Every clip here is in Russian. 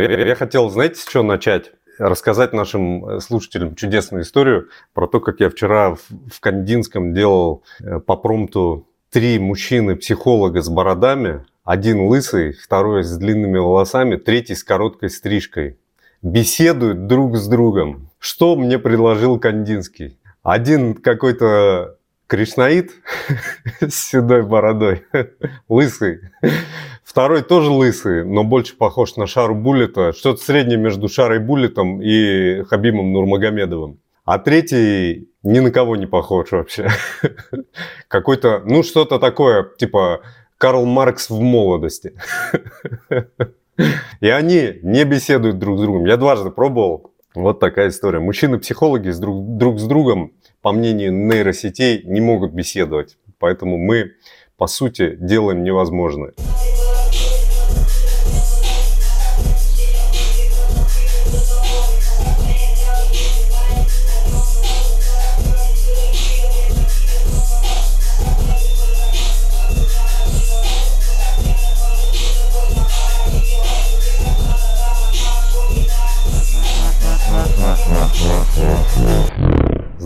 Я, я хотел, знаете, с чего начать? Рассказать нашим э, слушателям чудесную историю про то, как я вчера в, в Кандинском делал э, по промту три мужчины-психолога с бородами. Один лысый, второй с длинными волосами, третий с короткой стрижкой. Беседуют друг с другом. Что мне предложил Кандинский? Один какой-то Кришнаид с седой бородой, лысый. Второй тоже лысый, но больше похож на Шару Буллета. Что-то среднее между Шарой Буллетом и Хабимом Нурмагомедовым. А третий ни на кого не похож вообще. Какой-то, ну что-то такое, типа Карл Маркс в молодости. И они не беседуют друг с другом. Я дважды пробовал. Вот такая история. Мужчины-психологи друг, друг с другом по мнению нейросетей, не могут беседовать. Поэтому мы, по сути, делаем невозможное.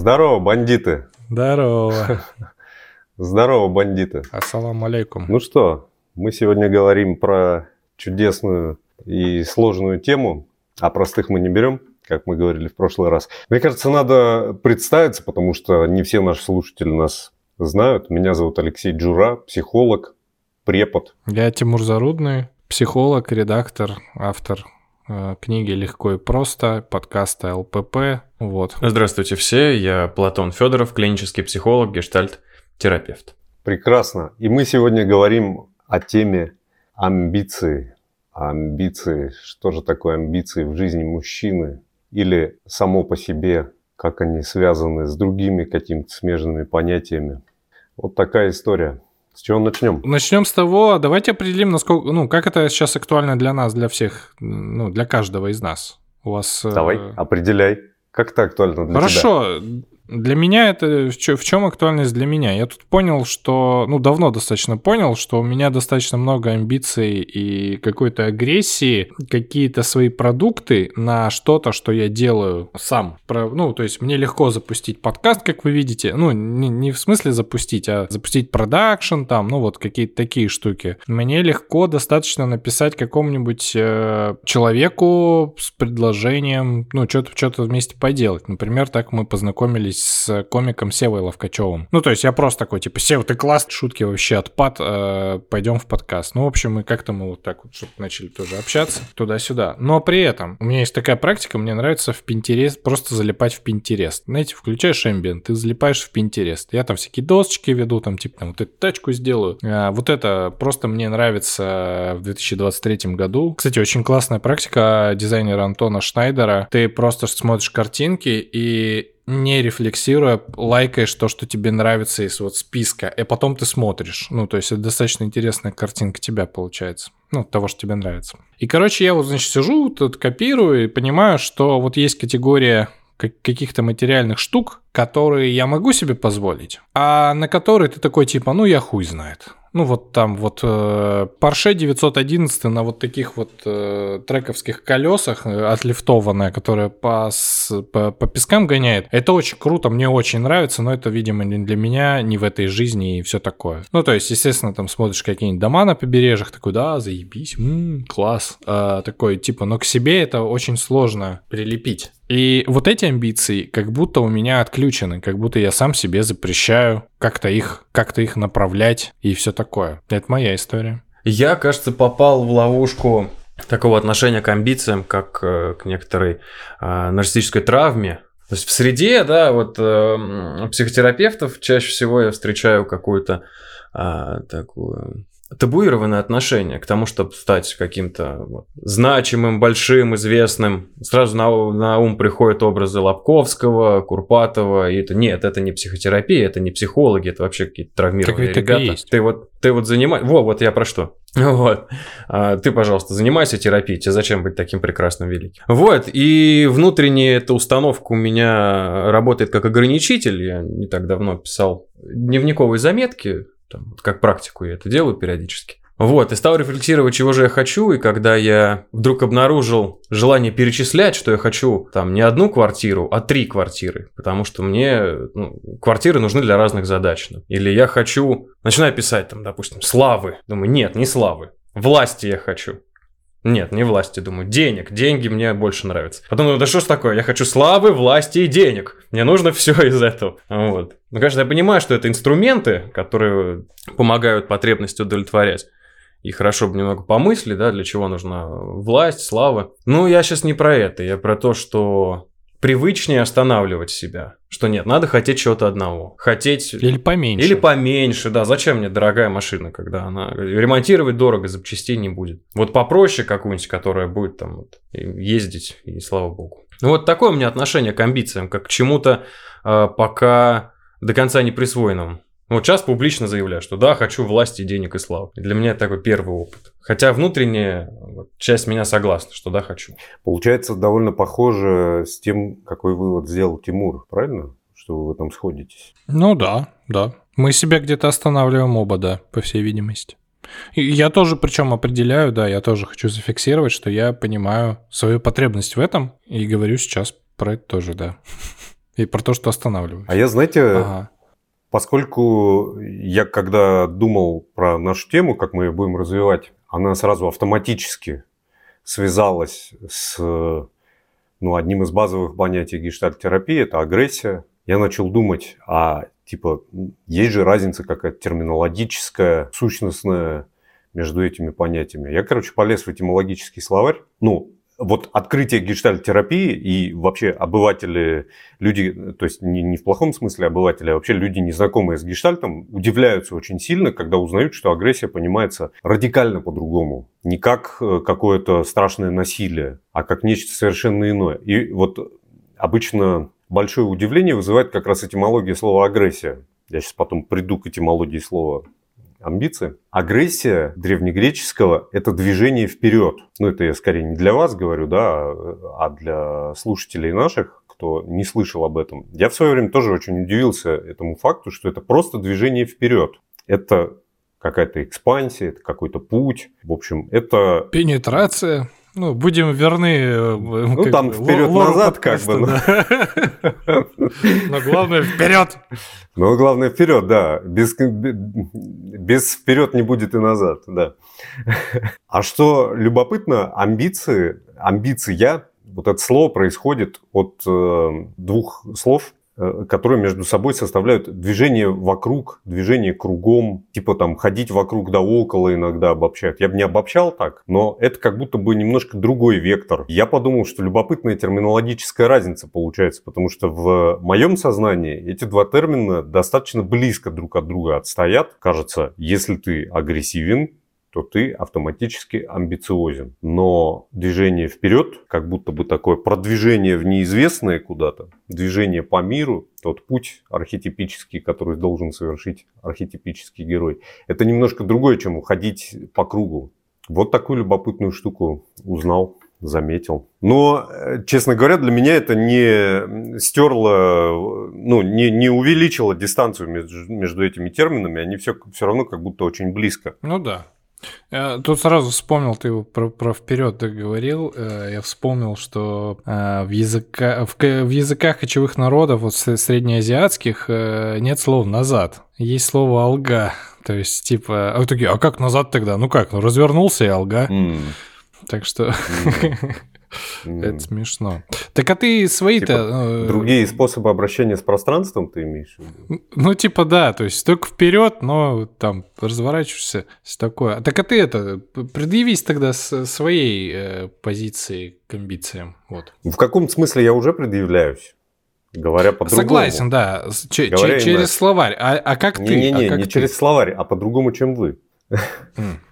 Здорово, бандиты. Здорово. Здорово, бандиты. Ассаламу алейкум. Ну что, мы сегодня говорим про чудесную и сложную тему, а простых мы не берем, как мы говорили в прошлый раз. Мне кажется, надо представиться, потому что не все наши слушатели нас знают. Меня зовут Алексей Джура, психолог, препод. Я Тимур Зарудный, психолог, редактор, автор Э, книги «Легко и просто», подкаста ЛПП. Вот. Здравствуйте все, я Платон Федоров, клинический психолог, гештальт-терапевт. Прекрасно. И мы сегодня говорим о теме амбиции. Амбиции. Что же такое амбиции в жизни мужчины? Или само по себе, как они связаны с другими какими-то смежными понятиями. Вот такая история. С чего начнем? Начнем с того, давайте определим, насколько, ну, как это сейчас актуально для нас, для всех, ну, для каждого из нас. У вас... Давай, э... определяй. Как это актуально для Хорошо. тебя? Хорошо. Для меня это в чем актуальность для меня? Я тут понял, что, ну, давно достаточно понял, что у меня достаточно много амбиций и какой-то агрессии, какие-то свои продукты на что-то, что я делаю сам. Ну, то есть мне легко запустить подкаст, как вы видите. Ну, не, не в смысле запустить, а запустить продакшн там, ну, вот какие-то такие штуки. Мне легко достаточно написать какому-нибудь э, человеку с предложением, ну, что-то что вместе поделать. Например, так мы познакомились с комиком Севой Ловкачевым. Ну, то есть я просто такой, типа, Сев, ты класс, шутки вообще отпад, э, пойдем в подкаст. Ну, в общем, мы как-то мы вот так вот, чтобы начали тоже общаться туда-сюда. Но при этом у меня есть такая практика, мне нравится в Pinterest просто залипать в Pinterest. Знаете, включаешь Ambient, ты залипаешь в Pinterest. Я там всякие досочки веду, там, типа, там, вот эту тачку сделаю. А, вот это просто мне нравится в 2023 году. Кстати, очень классная практика дизайнера Антона Шнайдера. Ты просто смотришь картинки и не рефлексируя, лайкаешь то, что тебе нравится из вот списка, и потом ты смотришь. Ну, то есть это достаточно интересная картинка тебя получается. Ну, того, что тебе нравится. И, короче, я вот, значит, сижу, тут копирую и понимаю, что вот есть категория каких-то материальных штук, которые я могу себе позволить, а на которые ты такой типа, ну я хуй знает. Ну вот там вот э, Porsche 911 на вот таких вот э, трековских колесах э, отлифтованная, которая по, по, по пескам гоняет. Это очень круто, мне очень нравится, но это, видимо, не для меня, не в этой жизни и все такое. Ну то есть, естественно, там смотришь какие-нибудь дома на побережьях, такой, да, заебись, м-м, класс. А, такой, типа, но к себе это очень сложно прилепить. И вот эти амбиции как будто у меня отключены, как будто я сам себе запрещаю как-то их, как-то их направлять и все такое. Это моя история. Я, кажется, попал в ловушку такого отношения к амбициям, как э, к некоторой э, нарциссической травме. То есть в среде, да, вот э, психотерапевтов чаще всего я встречаю какую-то э, такую табуированное отношение к тому, чтобы стать каким-то вот, значимым, большим, известным. Сразу на, на ум приходят образы Лобковского, Курпатова, и это нет, это не психотерапия, это не психологи, это вообще какие-то травмированные так ребята. Есть. Ты вот, ты вот занимаешься... Во, вот я про что. Вот. А, ты, пожалуйста, занимайся терапией. Тебе зачем быть таким прекрасным великим? Вот. И внутренняя эта установка у меня работает как ограничитель. Я не так давно писал дневниковые заметки там, как практику я это делаю периодически. Вот, и стал рефлексировать, чего же я хочу, и когда я вдруг обнаружил желание перечислять, что я хочу там не одну квартиру, а три квартиры, потому что мне ну, квартиры нужны для разных задач. Или я хочу, начинаю писать там, допустим, славы. Думаю, нет, не славы, власти я хочу. Нет, не власти, думаю, денег. Деньги мне больше нравятся. Потом думаю, да что ж такое, я хочу славы, власти и денег. Мне нужно все из этого. Вот. Ну, конечно, я понимаю, что это инструменты, которые помогают потребности удовлетворять и хорошо бы немного помыслить, да, для чего нужна власть, слава. Ну, я сейчас не про это, я про то, что привычнее останавливать себя. Что нет, надо хотеть чего-то одного. Хотеть... Или поменьше. Или поменьше, да. Зачем мне дорогая машина, когда она... Ремонтировать дорого, запчастей не будет. Вот попроще какую-нибудь, которая будет там вот, ездить, и слава богу. Ну, вот такое у меня отношение к амбициям, как к чему-то э, пока до конца не присвоенному. Вот сейчас публично заявляю, что да, хочу власти, денег и славы. Для меня это такой первый опыт. Хотя внутренняя вот, часть меня согласна, что да, хочу. Получается довольно похоже с тем, какой вывод сделал Тимур, правильно? Что вы в этом сходитесь? Ну да, да. Мы себя где-то останавливаем оба, да, по всей видимости. И я тоже, причем определяю, да, я тоже хочу зафиксировать, что я понимаю свою потребность в этом и говорю сейчас про это тоже, да. И про то, что останавливаю. А я, знаете, ага. Поскольку я когда думал про нашу тему, как мы ее будем развивать, она сразу автоматически связалась с ну, одним из базовых понятий гештальт-терапии – это агрессия. Я начал думать, а типа есть же разница какая-то терминологическая, сущностная между этими понятиями. Я, короче, полез в этимологический словарь. Ну, вот открытие гештальт-терапии и вообще обыватели, люди, то есть не, не в плохом смысле обыватели, а вообще люди, незнакомые с гештальтом, удивляются очень сильно, когда узнают, что агрессия понимается радикально по-другому. Не как э, какое-то страшное насилие, а как нечто совершенно иное. И вот обычно большое удивление вызывает как раз этимология слова агрессия. Я сейчас потом приду к этимологии слова амбиции. Агрессия древнегреческого – это движение вперед. Ну, это я скорее не для вас говорю, да, а для слушателей наших, кто не слышал об этом. Я в свое время тоже очень удивился этому факту, что это просто движение вперед. Это какая-то экспансия, это какой-то путь. В общем, это... Пенетрация. Ну, будем верны. Э, ну, там вперед-назад как бы. Но главное вперед. Но главное вперед, да. Без, без вперед не будет и назад, да. А что любопытно, амбиции, амбиция, вот это слово происходит от э, двух слов которые между собой составляют движение вокруг, движение кругом, типа там ходить вокруг да около иногда обобщают. Я бы не обобщал так, но это как будто бы немножко другой вектор. Я подумал, что любопытная терминологическая разница получается, потому что в моем сознании эти два термина достаточно близко друг от друга отстоят. Кажется, если ты агрессивен, то ты автоматически амбициозен. Но движение вперед, как будто бы такое продвижение в неизвестное куда-то, движение по миру, тот путь архетипический, который должен совершить архетипический герой, это немножко другое, чем уходить по кругу. Вот такую любопытную штуку узнал заметил. Но, э, честно говоря, для меня это не стерло, ну, не, не увеличило дистанцию между, между этими терминами. Они все, все равно как будто очень близко. Ну да. Тут сразу вспомнил, ты про, про вперед говорил, э, я вспомнил, что э, в, языка, в, в языках кочевых народов, вот среднеазиатских, э, нет слов «назад», есть слово «алга», то есть типа, а такие, а как назад тогда? Ну как, ну развернулся и алга. Mm. Так что... Mm. Это смешно. Так а ты свои-то... Типа, э, другие способы обращения с пространством ты имеешь? Ну, типа, да, то есть только вперед, но там разворачиваешься, все такое. Так а ты это, предъявись тогда с своей э, позиции к амбициям. Вот. В каком смысле я уже предъявляюсь? Говоря по-другому. Согласен, да. Ч- Говоря через именно... словарь. А, а как не, ты? Не-не-не, а не ты? через словарь, а по-другому, чем вы.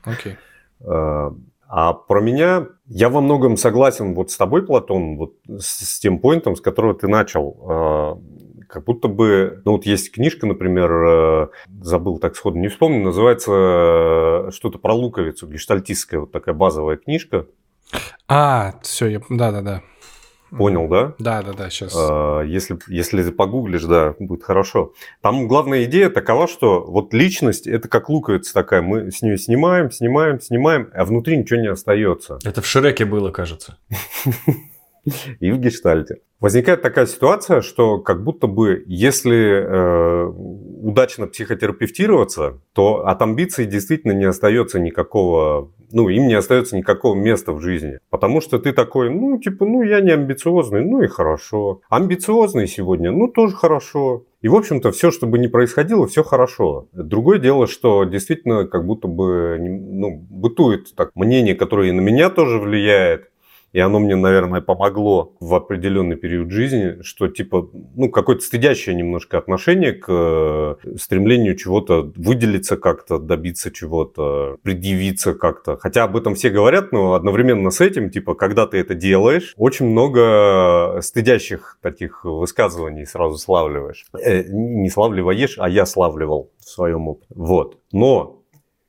Окей. А, а про меня, я во многом согласен вот с тобой, Платон, вот с, с тем поинтом, с которого ты начал. Э, как будто бы, ну вот есть книжка, например, э, забыл так сходу, не вспомню, называется э, что-то про луковицу, гештальтистская вот такая базовая книжка. А, все, я, да-да-да. Понял, да? Да, да, да, сейчас. А, Если, если ты погуглишь, да, будет хорошо. Там главная идея такова, что вот личность это как луковица такая. Мы с нее снимаем, снимаем, снимаем, а внутри ничего не остается. Это в Шреке было, кажется. И в гештальте. Возникает такая ситуация, что как будто бы, если э, удачно психотерапевтироваться, то от амбиций действительно не остается никакого, ну, им не остается никакого места в жизни. Потому что ты такой, ну, типа, ну, я не амбициозный, ну и хорошо. Амбициозный сегодня, ну, тоже хорошо. И, в общем-то, все, что бы ни происходило, все хорошо. Другое дело, что действительно как будто бы ну, бытует так мнение, которое и на меня тоже влияет, и оно мне, наверное, помогло в определенный период жизни, что типа, ну, какое-то стыдящее немножко отношение к э, стремлению чего-то выделиться как-то, добиться чего-то, предъявиться как-то. Хотя об этом все говорят, но одновременно с этим, типа, когда ты это делаешь, очень много стыдящих таких высказываний сразу славливаешь. Э, не славливаешь, а я славливал в своем опыте. Вот. Но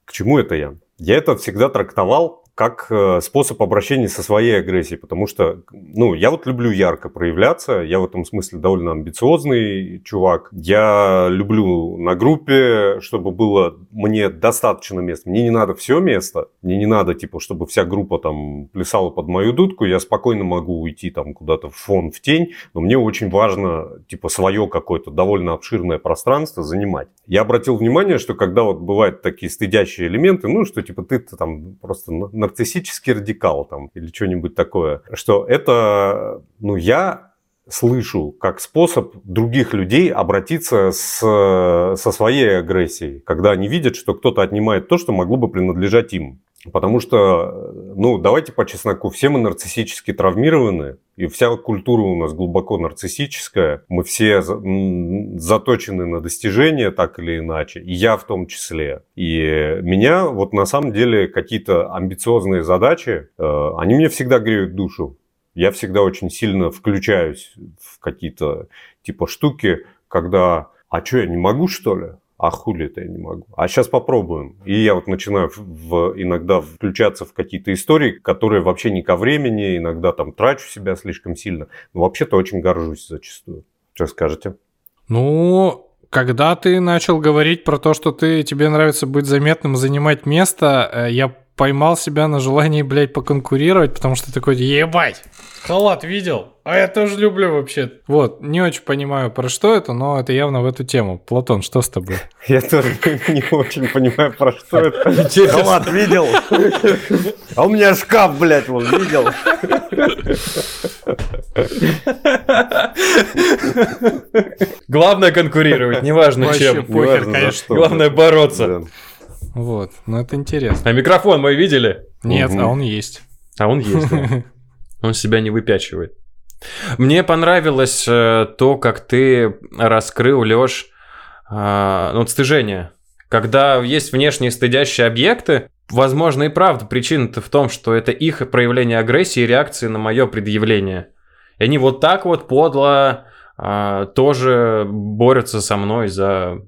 к чему это я? Я это всегда трактовал как э, способ обращения со своей агрессией, потому что, ну, я вот люблю ярко проявляться, я в этом смысле довольно амбициозный чувак, я люблю на группе, чтобы было мне достаточно места, мне не надо все место, мне не надо, типа, чтобы вся группа там плясала под мою дудку, я спокойно могу уйти там куда-то в фон, в тень, но мне очень важно, типа, свое какое-то довольно обширное пространство занимать. Я обратил внимание, что когда вот бывают такие стыдящие элементы, ну, что, типа, ты там просто нарциссический радикал там или что-нибудь такое, что это, ну, я слышу как способ других людей обратиться с, со своей агрессией, когда они видят, что кто-то отнимает то, что могло бы принадлежать им. Потому что, ну, давайте по чесноку, все мы нарциссически травмированы, и вся культура у нас глубоко нарциссическая. Мы все заточены на достижения так или иначе, и я в том числе. И меня вот на самом деле какие-то амбициозные задачи, э, они мне всегда греют душу. Я всегда очень сильно включаюсь в какие-то типа штуки, когда «А что, я не могу, что ли?» А хули это я не могу. А сейчас попробуем. И я вот начинаю в, иногда включаться в какие-то истории, которые вообще не ко времени, иногда там трачу себя слишком сильно. Но вообще-то очень горжусь зачастую. Что скажете? Ну, когда ты начал говорить про то, что ты, тебе нравится быть заметным, занимать место, э, я поймал себя на желании, блядь, поконкурировать, потому что такой, ебать, халат видел? А я тоже люблю вообще. Вот, не очень понимаю, про что это, но это явно в эту тему. Платон, что с тобой? Я тоже не очень понимаю, про что это. Халат видел? А у меня шкаф, блядь, вон, видел? Главное конкурировать, неважно чем. Похер, конечно. Главное бороться. Вот, ну это интересно. А микрофон мы видели? Нет, а он есть. А он есть, да. Он себя не выпячивает. Мне понравилось э, то, как ты раскрыл, Лёш, э, ну, стыжение. Когда есть внешние стыдящие объекты, возможно и правда причина-то в том, что это их проявление агрессии и реакции на мое предъявление. И они вот так вот подло э, тоже борются со мной за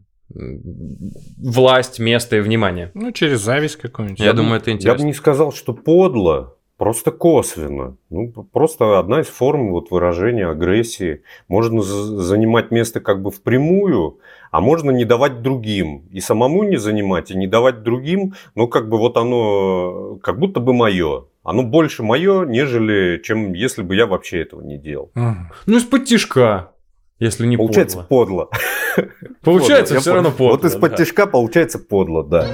власть, место и внимание. Ну, через зависть какую-нибудь. Я, я думаю, это интересно. Я бы не сказал, что подло, просто косвенно. Ну, просто одна из форм вот выражения агрессии. Можно занимать место как бы впрямую, а можно не давать другим. И самому не занимать, и не давать другим, но как бы вот оно как будто бы мое. Оно больше мое, нежели чем если бы я вообще этого не делал. Ну, из-под тишка. Если не получается подло. Получается все равно подло. Вот из-под тишка получается подло, да.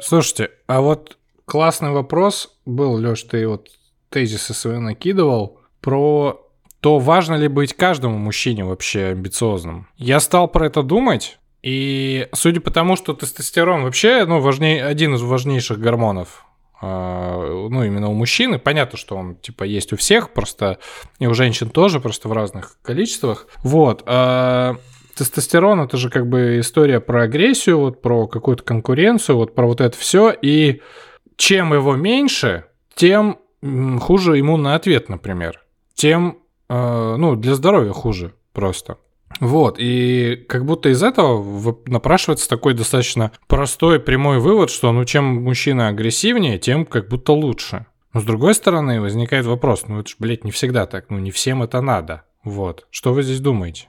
Слушайте, а вот классный вопрос был, Леш, ты вот тезисы свои накидывал про то, важно ли быть каждому мужчине вообще амбициозным. Я стал про это думать, и судя по тому, что тестостерон вообще, ну, важней, один из важнейших гормонов ну, именно у мужчины. Понятно, что он, типа, есть у всех, просто и у женщин тоже, просто в разных количествах. Вот. А тестостерон это же как бы история про агрессию, вот про какую-то конкуренцию, вот про вот это все. И чем его меньше, тем хуже иммунный ответ, например. Тем, э, ну, для здоровья хуже просто. Вот, и как будто из этого напрашивается такой достаточно простой прямой вывод, что ну чем мужчина агрессивнее, тем как будто лучше. Но с другой стороны возникает вопрос, ну это же, блядь, не всегда так, ну не всем это надо. Вот, что вы здесь думаете?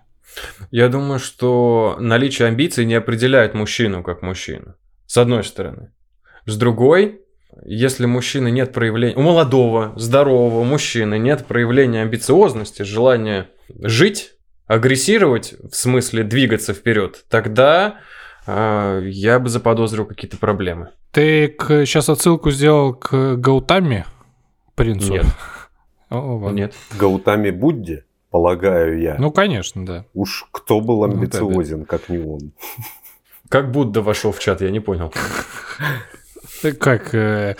Я думаю, что наличие амбиций не определяет мужчину как мужчину. С одной стороны. С другой, если мужчины нет проявления... У молодого, здорового мужчины нет проявления амбициозности, желания жить, агрессировать, в смысле двигаться вперед, тогда э, я бы заподозрил какие-то проблемы. Ты к, сейчас отсылку сделал к Гаутами принцу? Нет. О, Нет. Гаутами Будде, полагаю я. Ну, конечно, да. Уж кто был Ну, амбициозен, как не он. Как Будда вошел в чат, я не понял. Как э,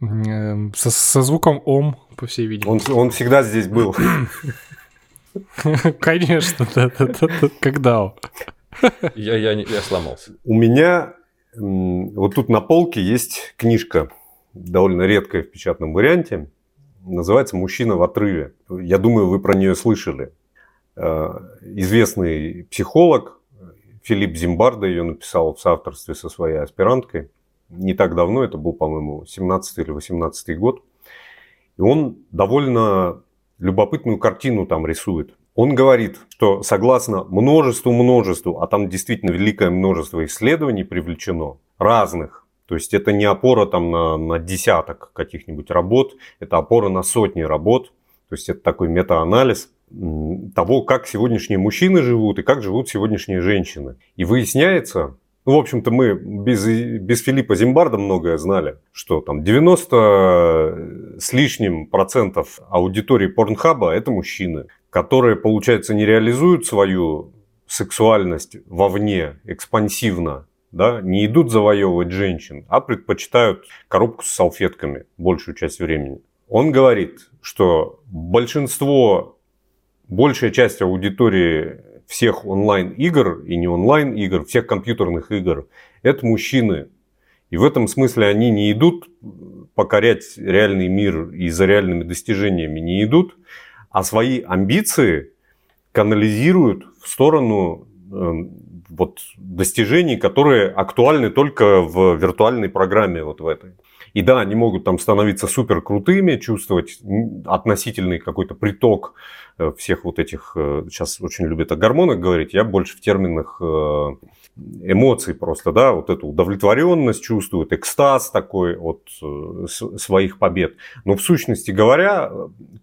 э, со, со звуком ом, по всей видимости. Он, он всегда здесь был. Конечно, да, да, да, да. Когда он? Я, я, не- я сломался. У меня вот тут на полке есть книжка, довольно редкая в печатном варианте. Называется «Мужчина в отрыве». Я думаю, вы про нее слышали. Э, Известный психолог Филипп Зимбардо ее написал в соавторстве со своей аспиранткой. Не так давно, это был, по-моему, 17 или 18 год. И он довольно любопытную картину там рисует. Он говорит, что согласно множеству-множеству, а там действительно великое множество исследований привлечено, разных, то есть это не опора там на, на десяток каких-нибудь работ, это опора на сотни работ, то есть это такой метаанализ того, как сегодняшние мужчины живут и как живут сегодняшние женщины. И выясняется, ну, в общем-то, мы без, без Филиппа Зимбарда многое знали, что там 90 с лишним процентов аудитории Порнхаба – это мужчины, которые, получается, не реализуют свою сексуальность вовне экспансивно, да, не идут завоевывать женщин, а предпочитают коробку с салфетками большую часть времени. Он говорит, что большинство, большая часть аудитории всех онлайн-игр и не онлайн-игр, всех компьютерных игр, это мужчины. И в этом смысле они не идут покорять реальный мир и за реальными достижениями не идут, а свои амбиции канализируют в сторону э, вот, достижений, которые актуальны только в виртуальной программе вот в этой. И да, они могут там становиться супер крутыми, чувствовать относительный какой-то приток всех вот этих, э, сейчас очень любят о гормонах говорить, я больше в терминах э, эмоций просто, да, вот эту удовлетворенность чувствуют, экстаз такой от э, своих побед. Но в сущности говоря,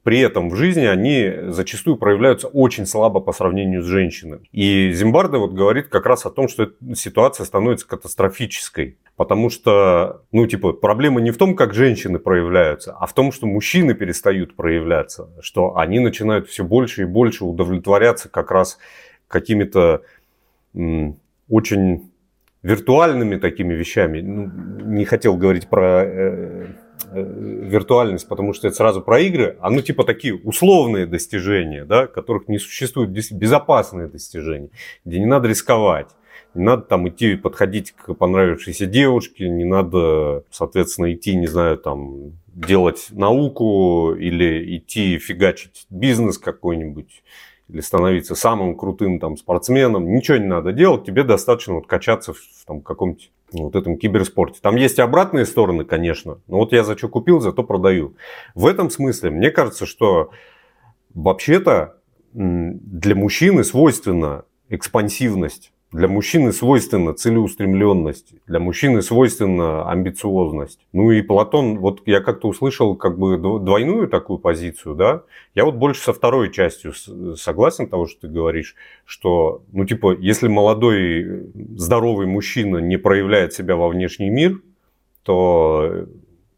при этом в жизни они зачастую проявляются очень слабо по сравнению с женщинами. И Зимбардо вот говорит как раз о том, что ситуация становится катастрофической. Потому что, ну, типа, проблема не в том, как женщины проявляются, а в том, что мужчины перестают проявляться, что они начинают все больше и больше удовлетворяться как раз какими-то очень виртуальными такими вещами. Ну, не хотел говорить про э, э, виртуальность, потому что это сразу про игры, а ну типа такие условные достижения, да, которых не существует, безопасные достижения, где не надо рисковать. Не надо там идти подходить к понравившейся девушке, не надо, соответственно, идти, не знаю, там делать науку или идти фигачить бизнес какой-нибудь или становиться самым крутым там спортсменом. Ничего не надо делать, тебе достаточно вот качаться в, там каком-нибудь вот этом киберспорте. Там есть и обратные стороны, конечно, но вот я за что купил, зато продаю. В этом смысле мне кажется, что вообще-то для мужчины свойственна экспансивность. Для мужчины свойственна целеустремленность, для мужчины свойственна амбициозность. Ну и Платон, вот я как-то услышал как бы дв- двойную такую позицию, да. Я вот больше со второй частью согласен того, что ты говоришь, что, ну типа, если молодой здоровый мужчина не проявляет себя во внешний мир, то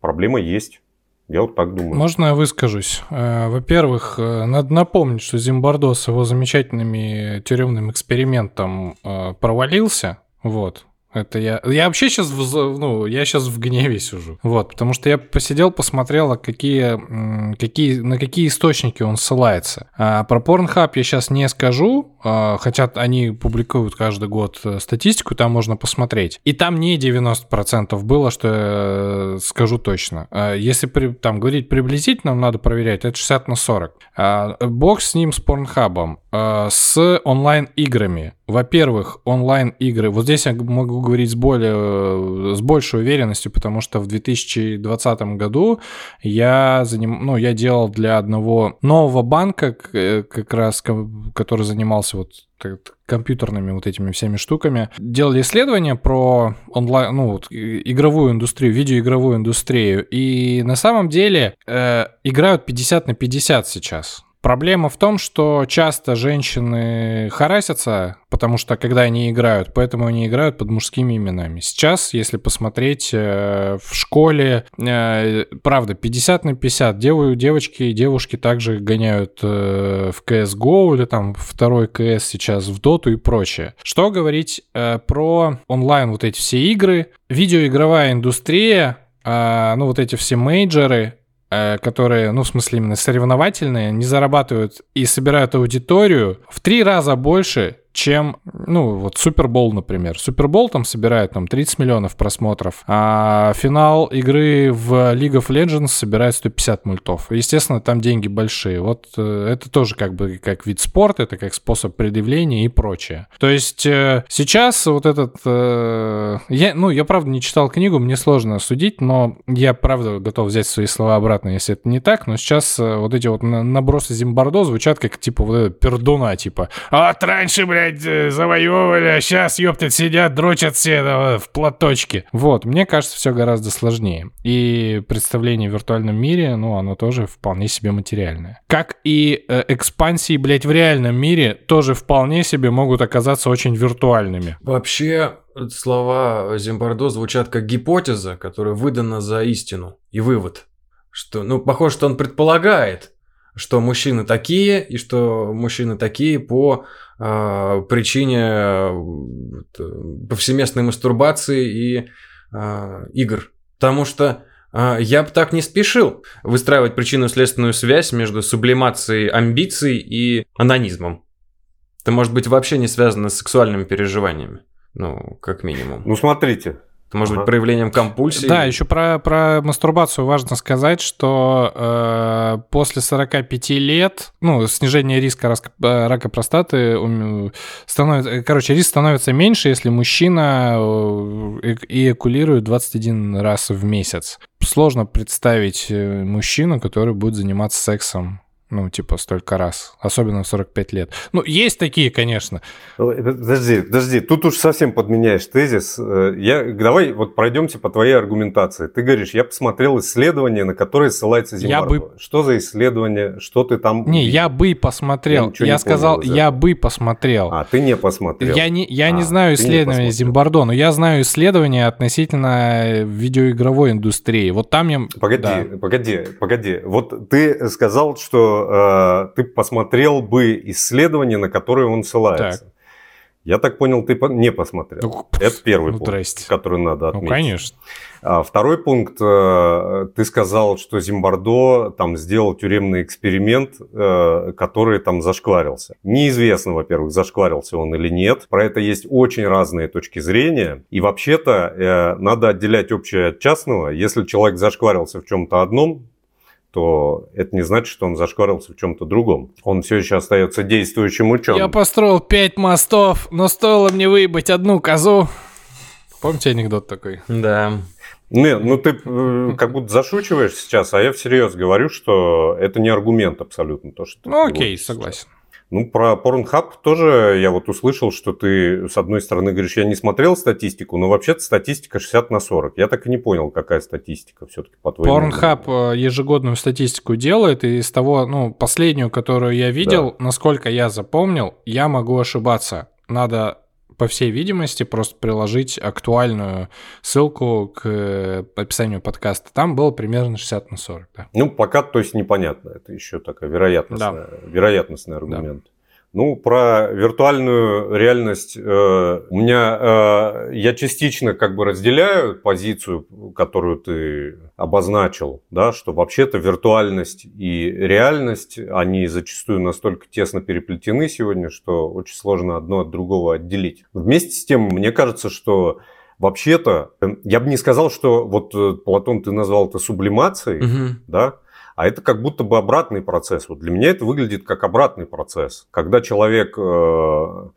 проблема есть. Я вот так думаю. Можно я выскажусь? Э, Во-первых, э, надо напомнить, что Зимбардо с его замечательными тюремным экспериментом э, провалился. Вот. Это я... Я вообще сейчас в, ну, я сейчас в гневе сижу. Вот, потому что я посидел, посмотрел, а какие, какие, на какие источники он ссылается. А про Pornhub я сейчас не скажу, а, хотя они публикуют каждый год э, статистику, там можно посмотреть. И там не 90% было, что я э, скажу точно. А если при, там говорить приблизительно, надо проверять, это 60 на 40. А, бокс с ним, с Pornhub, с онлайн-играми. Во-первых, онлайн-игры. Вот здесь я могу говорить с, более, с большей уверенностью, потому что в 2020 году я, заним, ну, я делал для одного нового банка, э, как раз, который занимался вот компьютерными вот этими всеми штуками. Делали исследования про онлайн, ну, вот, игровую индустрию, видеоигровую индустрию. И на самом деле э, играют 50 на 50 сейчас. Проблема в том, что часто женщины харасятся, потому что когда они играют, поэтому они играют под мужскими именами. Сейчас, если посмотреть э, в школе, э, правда, 50 на 50, дев, девочки и девушки также гоняют э, в CSGO или там второй CS сейчас, в Доту и прочее. Что говорить про онлайн вот эти все игры? Видеоигровая индустрия, ну вот эти все мейджоры, Э, которые, ну, в смысле именно соревновательные, не зарабатывают и собирают аудиторию в три раза больше, чем, ну, вот Супербол, например. Супербол там собирает там 30 миллионов просмотров, а финал игры в League of Legends собирает 150 мультов. Естественно, там деньги большие. Вот э, это тоже как бы как вид спорта, это как способ предъявления и прочее. То есть э, сейчас вот этот... Э, я, ну, я правда не читал книгу, мне сложно судить, но я правда готов взять свои слова обратно, если это не так, но сейчас вот эти вот набросы Зимбардо звучат как типа вот это пердуна, типа, вот раньше, блядь, блядь, э, завоевывали, а сейчас, ёптать, сидят, дрочат все да, в платочке. Вот, мне кажется, все гораздо сложнее. И представление в виртуальном мире, ну, оно тоже вполне себе материальное. Как и э, экспансии, блядь, в реальном мире тоже вполне себе могут оказаться очень виртуальными. Вообще, слова Зимбардо звучат как гипотеза, которая выдана за истину. И вывод. Что, ну, похоже, что он предполагает, что мужчины такие, и что мужчины такие по причине э, повсеместной мастурбации и э, игр. Потому что э, я бы так не спешил выстраивать причинно-следственную связь между сублимацией амбиций и анонизмом. Это может быть вообще не связано с сексуальными переживаниями. Ну, как минимум. Ну, смотрите, это может ага. быть проявлением компульсии. Да, еще про, про мастурбацию важно сказать, что э, после 45 лет, ну, снижение риска рака, э, рака простаты становится, короче, риск становится меньше, если мужчина э, эякулирует 21 раз в месяц. Сложно представить э, мужчину, который будет заниматься сексом ну, типа, столько раз. Особенно в 45 лет. Ну, есть такие, конечно. Подожди, подожди. Тут уж совсем подменяешь тезис. Э, я, давай вот пройдемте по твоей аргументации. Ты говоришь, я посмотрел исследование, на которое ссылается Зимбарко. Я бы... Что за исследование? Что ты там... Не, я бы посмотрел. Я, я не сказал, я бы посмотрел. А, ты не посмотрел. Я не, я а, не знаю исследования Зимбардо, но я знаю исследования относительно видеоигровой индустрии. Вот там я... Погоди, да. погоди, погоди. Вот ты сказал, что э, ты посмотрел бы исследование, на которое он ссылается. Так. Я так понял, ты не посмотрел. Ну, Это первый ну, пункт, который надо ну, отметить. Ну, конечно. А второй пункт, э, ты сказал, что Зимбардо там сделал тюремный эксперимент, э, который там зашкварился. Неизвестно, во-первых, зашкварился он или нет. Про это есть очень разные точки зрения. И вообще-то э, надо отделять общее от частного. Если человек зашкварился в чем-то одном, то это не значит, что он зашкварился в чем-то другом. Он все еще остается действующим ученым. Я построил пять мостов, но стоило мне выебать одну козу. Помните анекдот такой? Да. Не, ну ты э, как будто зашучиваешь сейчас, а я всерьез говорю, что это не аргумент абсолютно то, что. Ну окей, согласен. Сейчас. Ну, про Pornhub тоже я вот услышал, что ты, с одной стороны, говоришь, я не смотрел статистику, но вообще-то статистика 60 на 40. Я так и не понял, какая статистика все-таки по твоему Pornhub мнению. Э, ежегодную статистику делает, и из того, ну, последнюю, которую я видел, да. насколько я запомнил, я могу ошибаться. Надо по всей видимости, просто приложить актуальную ссылку к э, описанию подкаста. Там было примерно 60 на 40. Да. Ну, пока, то есть, непонятно. Это еще такая вероятностная, да. вероятностный аргумент. Да. Ну, про виртуальную реальность э, у меня э, я частично как бы разделяю позицию, которую ты обозначил, да, что вообще-то виртуальность и реальность, они зачастую настолько тесно переплетены сегодня, что очень сложно одно от другого отделить. Вместе с тем, мне кажется, что вообще-то, э, я бы не сказал, что вот, э, Платон, ты назвал это сублимацией, угу. да, а это как будто бы обратный процесс. Вот для меня это выглядит как обратный процесс. Когда человек... Э,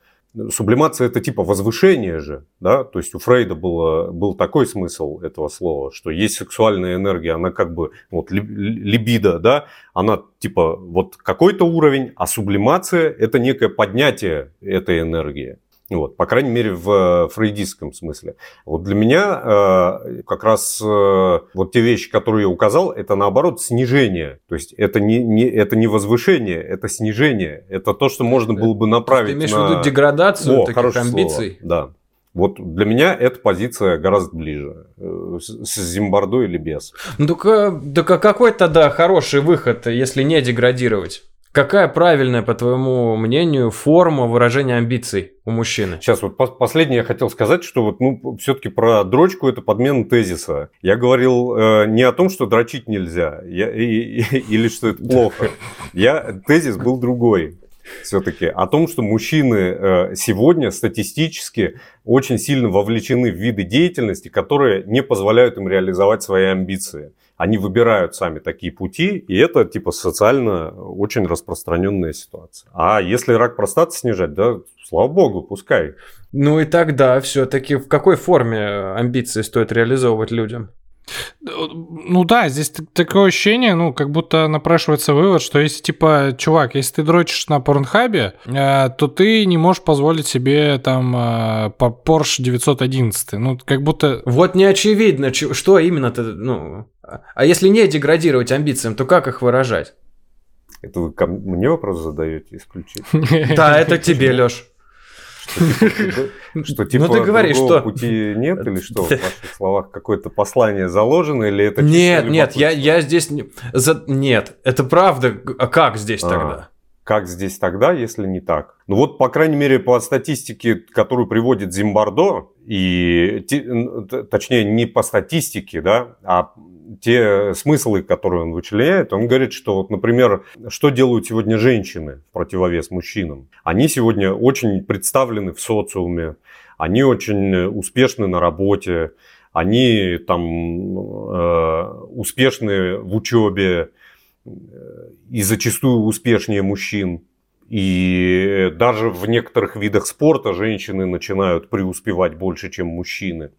сублимация это типа возвышение же, да, то есть у Фрейда было, был такой смысл этого слова, что есть сексуальная энергия, она как бы, вот либидо, да, она типа вот какой-то уровень, а сублимация это некое поднятие этой энергии. Вот, по крайней мере, в фрейдистском смысле. Вот для меня э, как раз э, вот те вещи, которые я указал, это наоборот снижение. То есть это не, не, это не возвышение, это снижение. Это то, что можно было бы направить Ты имеешь на... в виду деградацию О, таких амбиций? Слово. Да. Вот для меня эта позиция гораздо ближе. Э, с Зимбардо или без. Ну, так, так какой тогда хороший выход, если не деградировать? Какая правильная, по твоему мнению, форма выражения амбиций у мужчины? Сейчас вот последнее я хотел сказать, что вот ну все-таки про дрочку это подмена тезиса. Я говорил э, не о том, что дрочить нельзя, я, и, и, или что это плохо. Я тезис был другой все-таки о том, что мужчины э, сегодня статистически очень сильно вовлечены в виды деятельности, которые не позволяют им реализовать свои амбиции они выбирают сами такие пути, и это типа социально очень распространенная ситуация. А если рак простаты снижать, да, слава богу, пускай. Ну и тогда все-таки в какой форме амбиции стоит реализовывать людям? Ну да, здесь такое ощущение, ну, как будто напрашивается вывод, что если, типа, чувак, если ты дрочишь на порнхабе, э, то ты не можешь позволить себе там э, по Porsche 911. Ну, как будто... Вот не очевидно, что именно-то, ну... А если не деградировать амбициям, то как их выражать? Это вы ко мне вопрос задаете исключительно? Да, это тебе, Лёш. Что типа ну, ты говоришь, что пути нет или что в ваших словах какое-то послание заложено или это Нет, нет, я я здесь нет, это правда. А как здесь а, тогда? Как здесь тогда, если не так? Ну вот, по крайней мере, по статистике, которую приводит Зимбардо, и точнее не по статистике, да, а те смыслы, которые он вычленяет, он говорит, что, вот, например, что делают сегодня женщины в противовес мужчинам? Они сегодня очень представлены в социуме, они очень успешны на работе, они там э, успешны в учебе э, и зачастую успешнее мужчин. И даже в некоторых видах спорта женщины начинают преуспевать больше, чем мужчины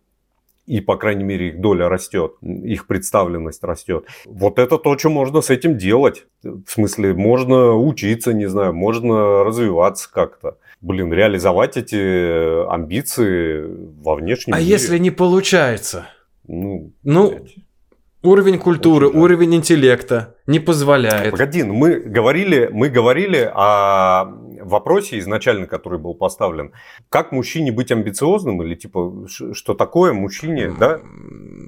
и, по крайней мере, их доля растет, их представленность растет. Вот это то, что можно с этим делать. В смысле, можно учиться, не знаю, можно развиваться как-то. Блин, реализовать эти амбиции во внешнем а мире. А если не получается? Ну, ну уровень культуры, Очень, да. уровень интеллекта не позволяет. Погоди, ну мы говорили, мы говорили о вопросе изначально, который был поставлен, как мужчине быть амбициозным или типа что такое мужчине, да?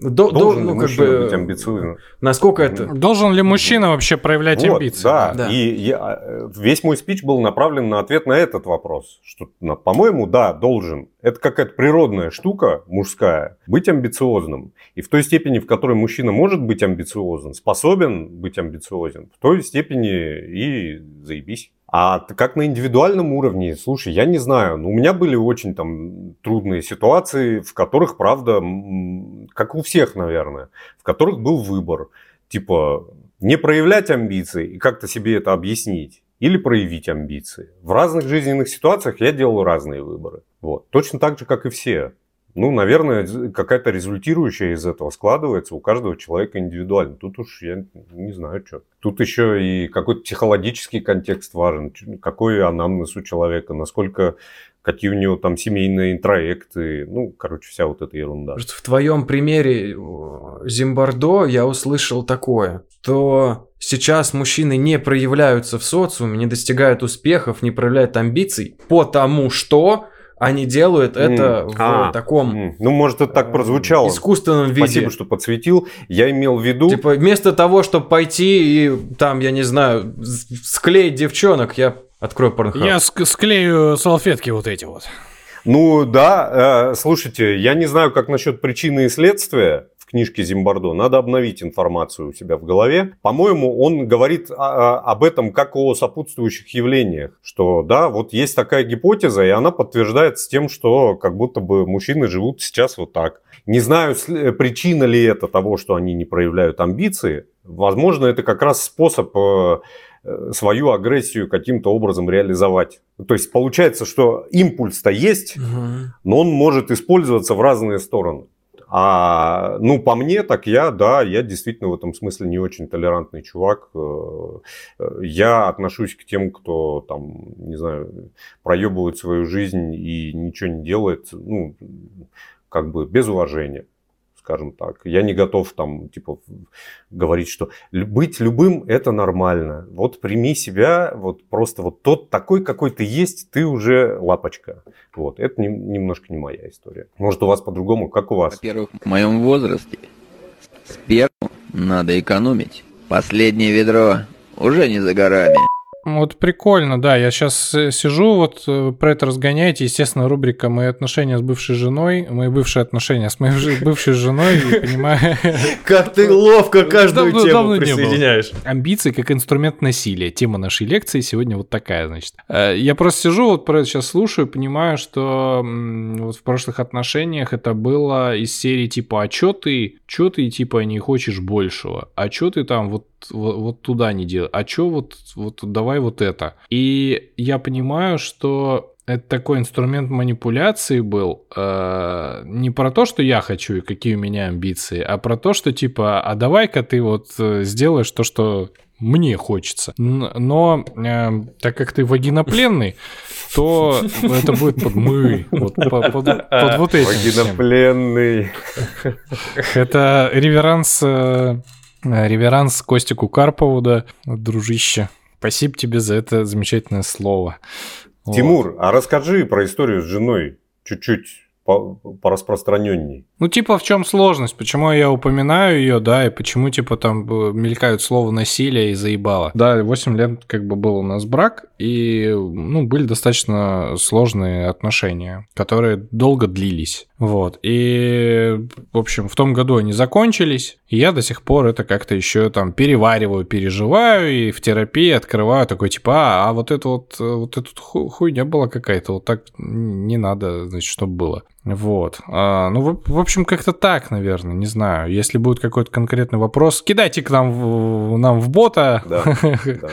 До, должен до, ну, ли мужчина бы, быть амбициозным? Насколько это? Должен ли мужчина вообще проявлять вот, амбиции? Да. да. И я, весь мой спич был направлен на ответ на этот вопрос, что, по-моему, да, должен. Это какая-то природная штука мужская быть амбициозным. И в той степени, в которой мужчина может быть амбициозен, способен быть амбициозен, в той степени и заебись. А как на индивидуальном уровне, слушай, я не знаю, ну, у меня были очень там трудные ситуации, в которых, правда, как у всех, наверное, в которых был выбор. Типа, не проявлять амбиции и как-то себе это объяснить, или проявить амбиции. В разных жизненных ситуациях я делал разные выборы. Вот. Точно так же, как и все. Ну, наверное, какая-то результирующая из этого складывается у каждого человека индивидуально. Тут уж я не знаю, что. Тут еще и какой-то психологический контекст важен. Какой анамнез у человека, насколько какие у него там семейные интроекты, ну, короче, вся вот эта ерунда. В твоем примере Зимбардо я услышал такое, то сейчас мужчины не проявляются в социуме, не достигают успехов, не проявляют амбиций, потому что они делают это mm. в а, таком... Mm. Ну, может, это так прозвучало. Искусственном виде. Спасибо, что подсветил. Я имел в виду... Типа, вместо того, чтобы пойти и там, я не знаю, склеить девчонок, я Открой порнхаб. Я ск- склею салфетки вот эти вот. Ну да, э, слушайте, я не знаю, как насчет причины и следствия книжке Зимбардо. Надо обновить информацию у себя в голове. По-моему, он говорит о- о- об этом как о сопутствующих явлениях. Что да, вот есть такая гипотеза, и она подтверждается тем, что как будто бы мужчины живут сейчас вот так. Не знаю, сл- причина ли это того, что они не проявляют амбиции. Возможно, это как раз способ э, э, свою агрессию каким-то образом реализовать. То есть получается, что импульс-то есть, Мгм. но он может использоваться в разные стороны. А, ну, по мне, так я, да, я действительно в этом смысле не очень толерантный чувак. Э, э, Я отношусь к тем, кто там, не знаю, проебывает свою жизнь и ничего не делает, ну, как бы без уважения, скажем так. Я не готов там, типа, говорить, что быть любым – это нормально. Вот прими себя, вот просто вот тот такой, какой ты есть, ты уже лапочка. Вот, это не- немножко не моя история. Может, у вас по-другому, как у вас? Во-первых, в моем возрасте сперму надо экономить. Последнее ведро уже не за горами. Вот прикольно, да. Я сейчас сижу, вот э, про это разгоняете. Естественно, рубрика «Мои отношения с бывшей женой». Мои бывшие отношения с моей бывшей женой. И понимаю, Как ты ловко каждую тему присоединяешь. амбиции как инструмент насилия. Тема нашей лекции сегодня вот такая, значит. Э, Я просто сижу, вот про это сейчас слушаю, понимаю, что вот в прошлых отношениях это было из серии типа «А чё ты, чё ты типа не хочешь большего? А чё ты там вот, вот, вот туда не делаешь? А чё вот, вот давай вот это?» И я понимаю, что это такой инструмент манипуляции был э, не про то, что я хочу и какие у меня амбиции, а про то, что типа, а давай-ка ты вот э, сделаешь то, что мне хочется. Но э, так как ты вагинопленный, то это будет под мы, вот, под, под- под вот этим всем. Вагинопленный. Это реверанс, э, реверанс Костику Карпову, да, дружище. Спасибо тебе за это замечательное слово. Вот. Тимур, а расскажи про историю с женой чуть-чуть по, пораспространенней. Ну, типа, в чем сложность? Почему я упоминаю ее, да, и почему, типа, там э, мелькают слово насилие и заебало? Да, 8 лет как бы был у нас брак, и, ну, были достаточно сложные отношения, которые долго длились. Вот. И, в общем, в том году они закончились, и я до сих пор это как-то еще там перевариваю, переживаю, и в терапии открываю такой, типа, а, а вот это вот, э, вот эта ху- хуйня была какая-то, вот так не надо, значит, чтобы было. Вот. А, ну, в, в общем, как-то так, наверное, не знаю. Если будет какой-то конкретный вопрос, кидайте к нам в, нам в бота, Да, да.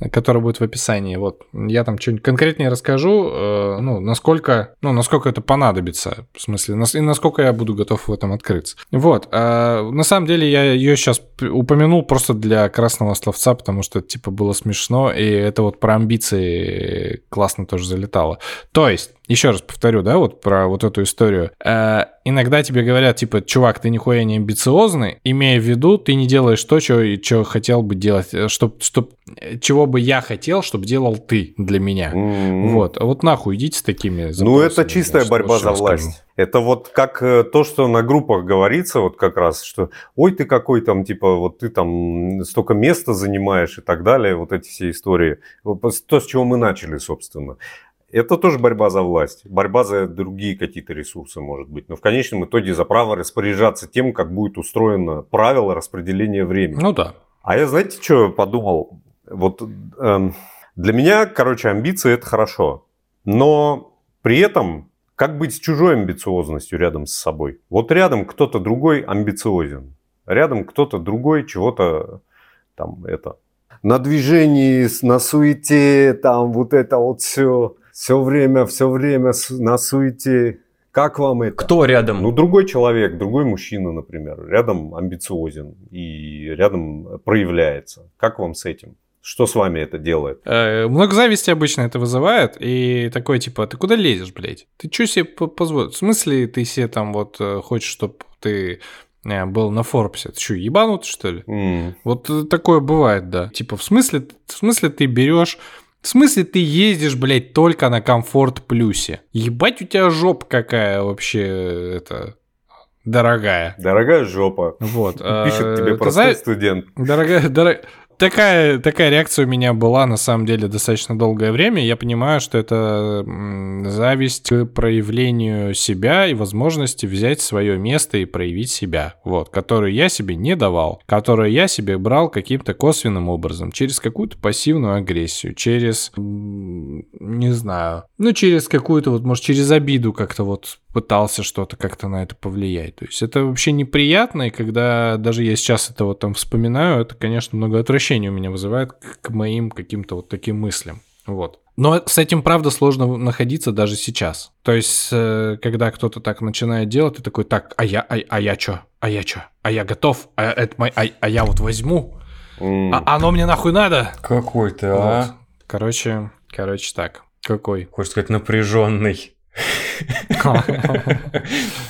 который будет в описании. Вот. Я там что-нибудь конкретнее расскажу, э, ну, насколько, ну, насколько это понадобится, в смысле, нас- и насколько я буду готов в этом открыться. Вот. А, на самом деле, я ее сейчас упомянул просто для красного словца, потому что, типа, было смешно, и это вот про амбиции классно тоже залетало. То есть, еще раз повторю, да, вот про вот эту историю. Э, иногда тебе говорят, типа, чувак, ты нихуя не амбициозный, имея в виду, ты не делаешь то, что хотел бы делать, чтоб, чтоб, э, чего бы я хотел, чтобы делал ты для меня. М. Вот, а вот нахуй идите с такими Ну, запросами, это чистая значит, борьба за власть. скажу. Это вот как э, то, что на группах говорится, вот как раз, что ой, ты какой там, типа, вот ты там столько места занимаешь и так далее, вот эти все истории. То, с чего мы начали, собственно. Это тоже борьба за власть, борьба за другие какие-то ресурсы, может быть. Но в конечном итоге за право распоряжаться тем, как будет устроено правило распределения времени. Ну да. А я, знаете, что подумал? Вот эм, для меня, короче, амбиции это хорошо. Но при этом, как быть с чужой амбициозностью рядом с собой? Вот рядом кто-то другой амбициозен. Рядом кто-то другой чего-то там это. На движении, на суете, там вот это вот все. Все время, все время на суете. Как вам это? Кто рядом? Ну, другой человек, другой мужчина, например, рядом амбициозен и рядом проявляется. Как вам с этим? Что с вами это делает? Э, Много зависти обычно это вызывает, и такой типа, ты куда лезешь, блядь? Ты что себе по- позволишь? В смысле ты себе там вот э, хочешь, чтобы ты э, был на Форбсе? Ты что, ебанутый, что ли? М, Вот э, такое бывает, да. Типа, в смысле, в смысле ты берешь... В смысле ты ездишь, блядь, только на комфорт плюсе? Ебать у тебя жопа какая вообще, э, это, дорогая. Дорогая жопа. Вот. Пишет э, тебе простой студент. Дорогая, дорогая... такая, такая реакция у меня была на самом деле достаточно долгое время. Я понимаю, что это зависть к проявлению себя и возможности взять свое место и проявить себя, вот, которую я себе не давал, которую я себе брал каким-то косвенным образом, через какую-то пассивную агрессию, через, не знаю, ну, через какую-то вот, может, через обиду как-то вот пытался что-то как-то на это повлиять. То есть это вообще неприятно, и когда даже я сейчас это вот там вспоминаю, это, конечно, много отвращения у меня вызывает к моим каким-то вот таким мыслям. Вот. Но с этим, правда, сложно находиться даже сейчас. То есть, э, когда кто-то так начинает делать, ты такой, так, а я, а, а я чё? А я чё? А я готов? А, это мой, а, а я вот возьму? Mm. А оно мне нахуй надо? Какой ты, а? вот. Короче, короче так. Какой? Хочешь сказать, напряженный.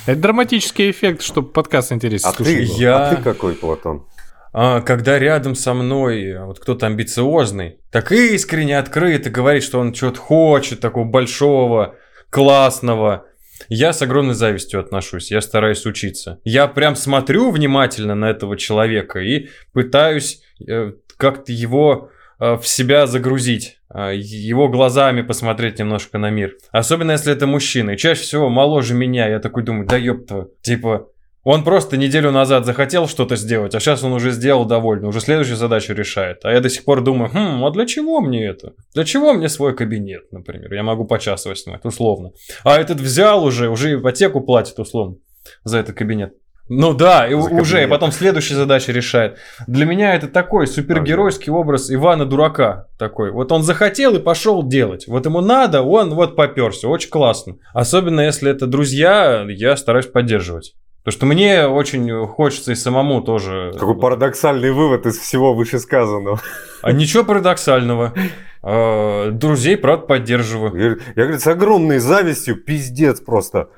Это драматический эффект, чтобы подкаст интересен. А ты, я... а ты какой, Платон? А, когда рядом со мной вот кто-то амбициозный, так искренне, открыто говорит, что он что-то хочет, такого большого, классного, я с огромной завистью отношусь, я стараюсь учиться. Я прям смотрю внимательно на этого человека и пытаюсь э, как-то его э, в себя загрузить. Его глазами посмотреть немножко на мир. Особенно если это мужчина. И чаще всего моложе меня. Я такой думаю, да ёпта. Типа, он просто неделю назад захотел что-то сделать, а сейчас он уже сделал довольно, уже следующую задачу решает. А я до сих пор думаю, хм, а для чего мне это? Для чего мне свой кабинет, например? Я могу по часу снимать, условно. А этот взял уже, уже ипотеку платит, условно, за этот кабинет. Ну да, и уже, и потом следующая задача решает. Для меня это такой супергеройский образ Ивана Дурака. Такой. Вот он захотел и пошел делать. Вот ему надо, он вот поперся. Очень классно. Особенно если это друзья, я стараюсь поддерживать. Потому что мне очень хочется и самому тоже... Какой парадоксальный вывод из всего вышесказанного. А ничего парадоксального. А, друзей, правда, поддерживаю. Я, говорю, с огромной завистью, пиздец просто.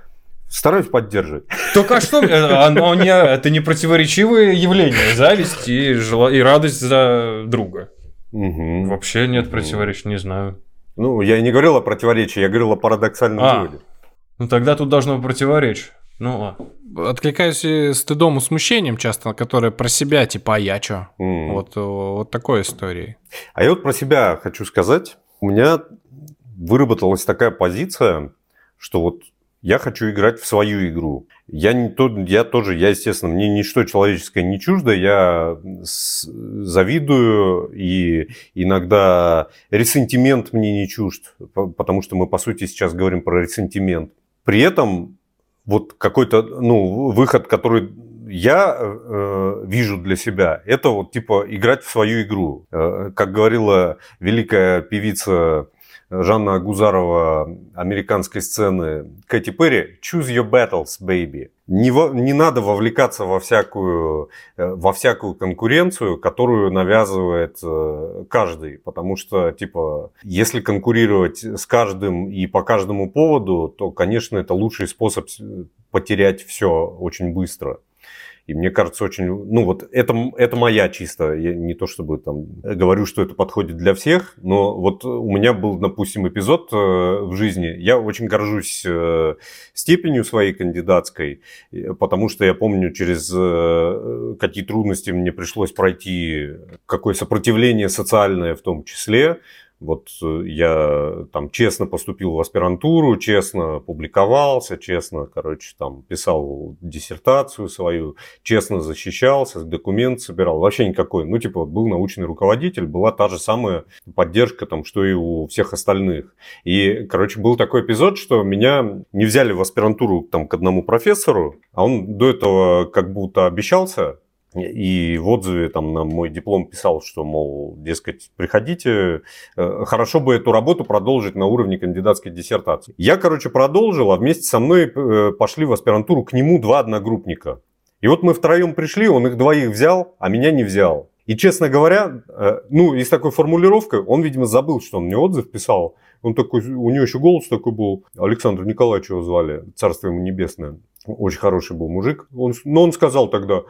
Стараюсь поддерживать. Только а что? Э, оно не, это не противоречивые явления. Зависть и, жела, и радость за друга. Угу. Вообще нет противоречий, не знаю. Ну, я и не говорил о противоречии, я говорил о парадоксальном а, выводе. Ну, тогда тут должно быть противоречие. Ну, а. Откликаюсь стыдом и смущением часто, которые про себя, типа, а я чё? Mm. Вот, вот такой истории. А я вот про себя хочу сказать. У меня выработалась такая позиция, что вот я хочу играть в свою игру. Я, не то, я тоже, я, естественно, мне ничто человеческое не чуждо, я завидую, и иногда ресентимент мне не чужд, потому что мы, по сути, сейчас говорим про ресентимент. При этом вот какой-то ну, выход, который я э, вижу для себя, это вот типа играть в свою игру. Э, как говорила великая певица Жанна Гузарова американской сцены Кэти Перри «Choose your battles, baby». Не, во, не надо вовлекаться во всякую, э, во всякую конкуренцию, которую навязывает э, каждый. Потому что, типа, если конкурировать с каждым и по каждому поводу, то, конечно, это лучший способ потерять все очень быстро. И мне кажется, очень, ну вот это, это моя чисто, я не то чтобы там говорю, что это подходит для всех, но вот у меня был, допустим, эпизод э, в жизни, я очень горжусь э, степенью своей кандидатской, потому что я помню, через э, какие трудности мне пришлось пройти, какое сопротивление социальное в том числе, вот э, я там честно поступил в аспирантуру, честно публиковался, честно, короче, там писал диссертацию свою, честно защищался, документ собирал, вообще никакой. Ну, типа, вот был научный руководитель, была та же самая поддержка, там, что и у всех остальных. И, короче, был такой эпизод, что меня не взяли в аспирантуру там к одному профессору, а он до этого как будто обещался, и в отзыве там на мой диплом писал, что, мол, дескать, приходите, э, хорошо бы эту работу продолжить на уровне кандидатской диссертации. Я, короче, продолжил, а вместе со мной э, пошли в аспирантуру к нему два одногруппника. И вот мы втроем пришли, он их двоих взял, а меня не взял. И, честно говоря, э, ну, из такой формулировкой, он, видимо, забыл, что он мне отзыв писал. Он такой, у него еще голос такой был. Александр Николаевич его звали, царство ему небесное. Очень хороший был мужик. Он, но он сказал тогда,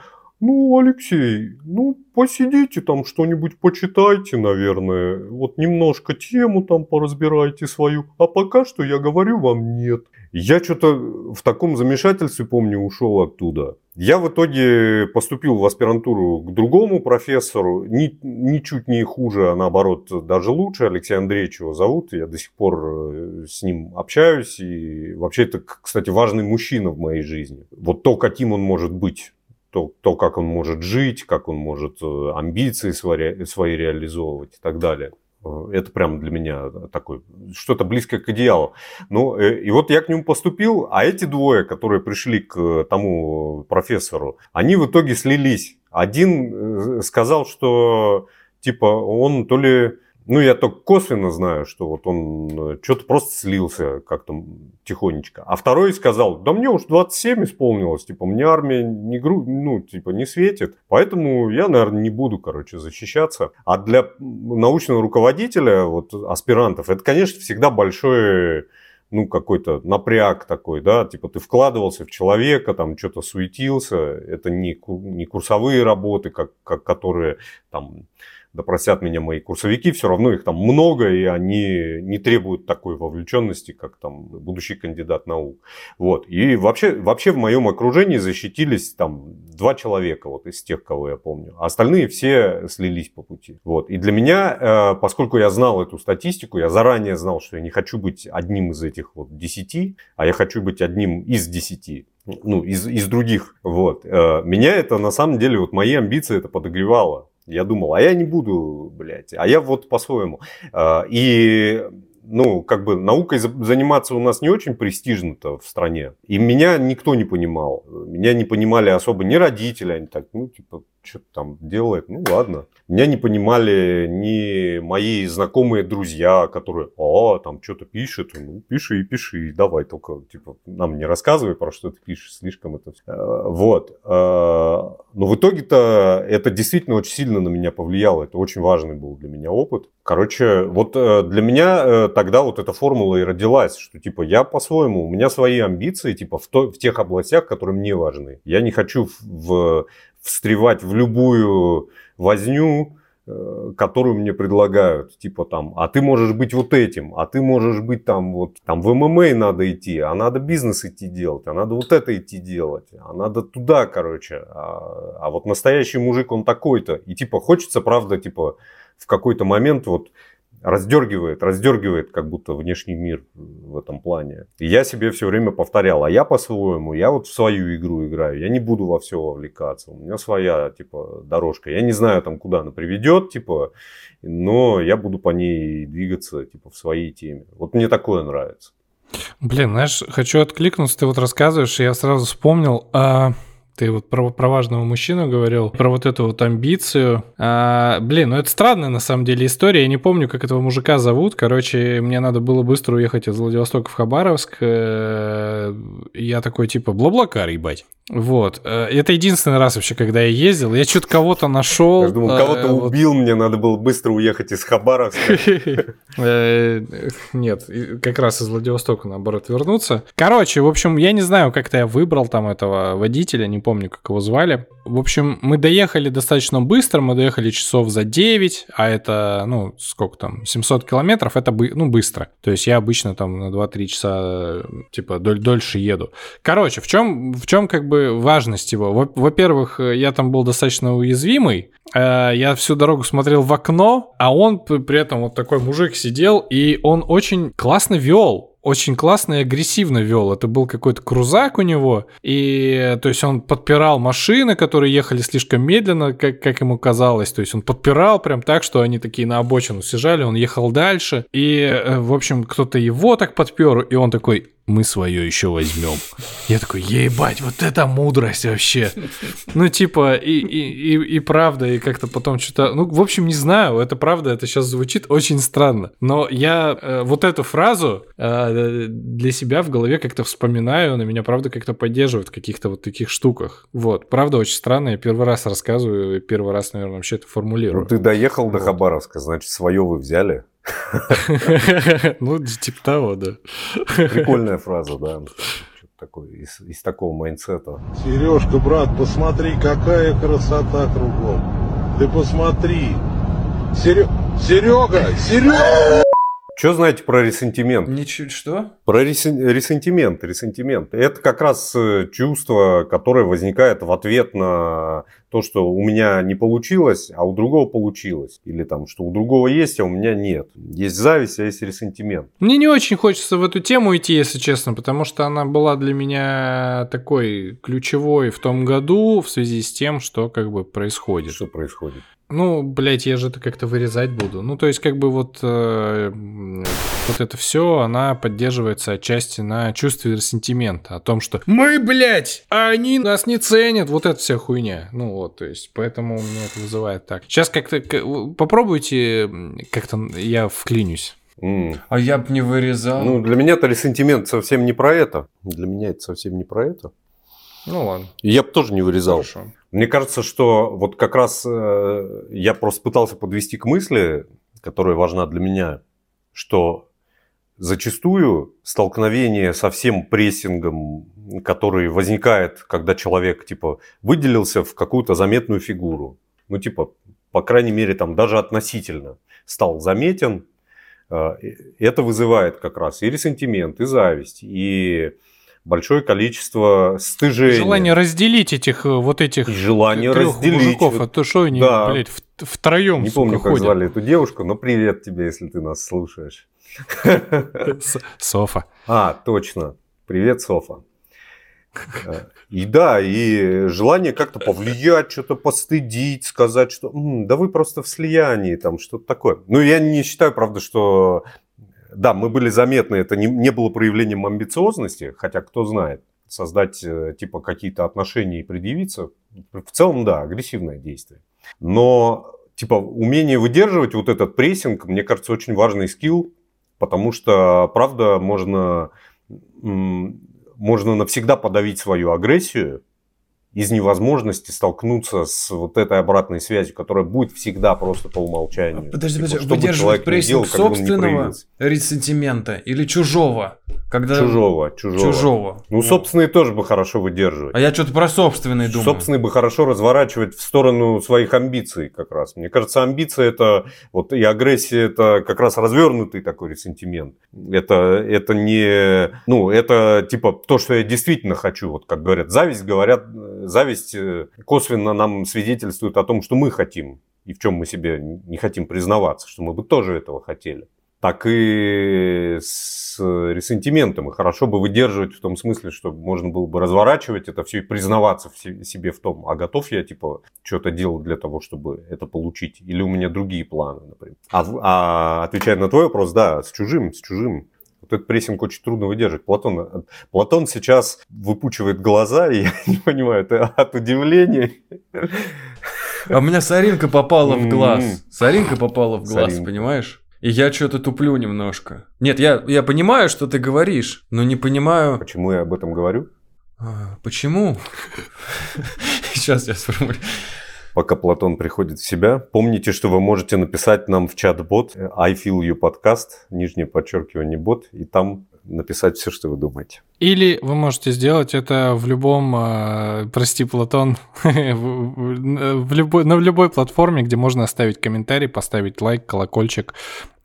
ну, Алексей, ну, посидите там что-нибудь почитайте, наверное. Вот немножко тему там поразбирайте свою. А пока что я говорю вам нет. Я что-то в таком замешательстве, помню, ушел оттуда. Я в итоге поступил в аспирантуру к другому профессору, ни, ничуть не хуже, а наоборот даже лучше. Алексей Андреевич его зовут, я до сих пор э, с ним общаюсь. И вообще это, кстати, важный мужчина в моей жизни. Вот то, каким он может быть то, то, как он может жить, как он может э, амбиции свои, реализовывать и так далее. Э, это прям для меня такое, что-то близкое к идеалу. Ну, э, и вот я к нему поступил, а эти двое, которые пришли к тому профессору, они в итоге слились. Один сказал, что типа он то ли ну, я только косвенно знаю, что вот он э, что-то просто слился как-то тихонечко. А второй сказал, да мне уж 27 исполнилось, типа, мне армия не, гру... ну, типа, не светит, поэтому я, наверное, не буду, короче, защищаться. А для научного руководителя, вот, аспирантов, это, конечно, всегда большой ну, какой-то напряг такой, да, типа ты вкладывался в человека, там что-то суетился, это не, не курсовые работы, как, как, которые там да простят меня мои курсовики, все равно их там много, и они не требуют такой вовлеченности, как там будущий кандидат наук. Вот. И вообще, вообще в моем окружении защитились там два человека вот из тех, кого я помню. А остальные все слились по пути. Вот. И для меня, э, поскольку я знал эту статистику, я заранее знал, что я не хочу быть одним из этих вот десяти, а я хочу быть одним из десяти ну, из, из других. Вот. Э, меня это, на самом деле, вот мои амбиции это подогревало. Я думал, а я не буду, блядь, а я вот по-своему. А, и ну, как бы наукой заниматься у нас не очень престижно-то в стране. И меня никто не понимал. Меня не понимали особо ни родители, они так, ну, типа, что-то там делает, ну ладно. Меня не понимали ни мои знакомые друзья, которые, а, там что-то пишет, ну пиши и пиши, давай только, типа, нам не рассказывай про что ты пишешь, слишком это все. Э, вот. Э, но в итоге-то это действительно очень сильно на меня повлияло, это очень важный был для меня опыт. Короче, вот э, для меня тогда вот эта формула и родилась, что типа я по-своему, у меня свои амбиции, типа в, то, в тех областях, которые мне важны. Я не хочу в встревать в любую возню, э, которую мне предлагают, типа там, а ты можешь быть вот этим, а ты можешь быть там вот, там в ММА надо идти, а надо бизнес идти делать, а надо вот это идти делать, а надо туда, короче, а, а вот настоящий мужик он такой-то, и типа хочется, правда, типа в какой-то момент вот раздергивает, раздергивает как будто внешний мир в этом плане. И я себе все время повторял, а я по-своему, я вот в свою игру играю, я не буду во все вовлекаться, у меня своя, типа, дорожка. Я не знаю там, куда она приведет, типа, но я буду по ней двигаться, типа, в своей теме. Вот мне такое нравится. Блин, знаешь, хочу откликнуться, ты вот рассказываешь, и я сразу вспомнил, а ты вот про, про важного мужчину говорил, про вот эту вот амбицию. А, блин, ну это странная на самом деле история. Я не помню, как этого мужика зовут. Короче, мне надо было быстро уехать из Владивостока в Хабаровск. Э, я такой типа, бла-блакар, ебать. Вот. Э, это единственный раз вообще, когда я ездил. Я что-то кого-то нашел. Я думал, кого-то э, убил, мне надо было быстро уехать из Хабаровска. Э, нет, как раз из Владивостока, наоборот, вернуться. Короче, в общем, я не знаю, как-то я выбрал там этого водителя, не помню, как его звали. В общем, мы доехали достаточно быстро, мы доехали часов за 9, а это, ну, сколько там, 700 километров, это, ну, быстро. То есть я обычно там на 2-3 часа, типа, дольше еду. Короче, в чем, в чем как бы важность его. Во-первых, я там был достаточно уязвимый. Э, я всю дорогу смотрел в окно, а он при этом вот такой мужик сидел, и он очень классно вел очень классно и агрессивно вел. Это был какой-то крузак у него, и то есть он подпирал машины, которые ехали слишком медленно, как, как ему казалось. То есть он подпирал прям так, что они такие на обочину съезжали, он ехал дальше, и, э, в общем, кто-то его так подпер, и он такой, мы свое еще возьмем. Я такой, ебать, вот это мудрость вообще. Ну, типа, и, и, и, и правда, и как-то потом что-то... Ну, в общем, не знаю, это правда, это сейчас звучит очень странно. Но я э, вот эту фразу э, для себя в голове как-то вспоминаю, она меня, правда, как-то поддерживает в каких-то вот таких штуках. Вот, правда, очень странно, я первый раз рассказываю, и первый раз, наверное, вообще это формулирую. Ну, ты доехал вот. до Хабаровска, значит, свое вы взяли. Ну, типа того, да. Прикольная фраза, да. Такой, из, из такого mindset а. Сережка, брат, посмотри, какая красота кругом. Ты посмотри. Серега, Серега, Серега! Что знаете про ресентимент? Ничего, что? Про ресен- ресентимент, ресентимент. Это как раз э, чувство, которое возникает в ответ на то, что у меня не получилось, а у другого получилось. Или там, что у другого есть, а у меня нет. Есть зависть, а есть ресентимент. Мне не очень хочется в эту тему идти, если честно, потому что она была для меня такой ключевой в том году в связи с тем, что как бы происходит. Что происходит? Ну, блядь, я же это как-то вырезать буду. Ну, то есть, как бы вот, э, вот это все, она поддерживается отчасти на чувстве ресентимента. О том, что мы, блядь, а они нас не ценят. Вот эта вся хуйня. Ну вот, то есть, поэтому у меня это вызывает так. Сейчас как-то к- попробуйте, как-то я вклинюсь. М. А я бы не вырезал. Ну, для меня-то ресентимент совсем не про это. Для меня это совсем не про это. Ну ладно. Я бы тоже не вырезал. Хорошо. Мне кажется, что вот как раз э, я просто пытался подвести к мысли, которая важна для меня, что зачастую столкновение со всем прессингом, который возникает, когда человек типа выделился в какую-то заметную фигуру, ну типа, по крайней мере, там даже относительно стал заметен, э, это вызывает как раз и ресентимент, и зависть, и большое количество стыжения. Желание разделить этих э, вот этих И желание трех разделить. мужиков, а то что они, Да. блядь, втроем, Не сука, помню, как ходят? звали эту девушку, но привет тебе, если ты нас слушаешь. Софа. А, точно. Привет, Софа. Э, И да, и желание как-то повлиять, что-то постыдить, сказать, что «М, да вы просто в слиянии, там что-то такое. Ну, я не считаю, правда, что да, мы были заметны, это не, не было проявлением амбициозности, хотя кто знает, создать э, типа какие-то отношения и предъявиться, в целом, да, агрессивное действие. Но типа умение выдерживать вот этот прессинг, мне кажется, очень важный скилл, потому что, правда, можно, можно навсегда подавить свою агрессию из невозможности столкнуться с вот этой обратной связью, которая будет всегда просто по умолчанию. Подожди, Типа, подожди, бы выдерживать делал, прессинг ни собственного ресентимента или чужого? Когда... Чужого, чужого. Чужого. Ну, собственные тоже бы хорошо выдерживать. А я что-то про собственный думаю. Собственный бы хорошо разворачивать в сторону своих амбиций как раз. Мне кажется, амбиция это вот и агрессия это как раз развернутый такой ресентимент. Это, это не, ну, это типа то, что я действительно хочу. Вот как говорят, зависть, говорят, э, зависть э, косвенно нам свидетельствует о том, что мы хотим и в чем мы себе не хотим признаваться, что мы бы тоже этого хотели. Так и с ресентиментом. И хорошо бы выдерживать в том смысле, что можно было бы разворачивать это все и признаваться в се- себе в том, а готов я, типа, что-то делать для того, чтобы это получить, или у меня другие планы, например. А, а отвечая на твой вопрос, да, с чужим, с чужим. Вот этот прессинг очень трудно выдержать. Платон, э, Платон сейчас выпучивает глаза, и я не понимаю, это от удивления. А у меня соринка попала в глаз. М. Соринка попала в глаз, Соринка. понимаешь? И я что-то туплю немножко. Нет, я, я понимаю, что ты говоришь, но не понимаю, Почему я об этом говорю? а, почему. Сейчас я сформулирую. Пока Платон приходит в себя, помните, что вы можете написать нам в чат-бот э, I feel you podcast, нижнее подчеркивание бот, и там написать все, что вы думаете. Или вы можете сделать это в любом, э, прости, Платон, в любой, на любой платформе, где можно оставить комментарий, поставить лайк, колокольчик.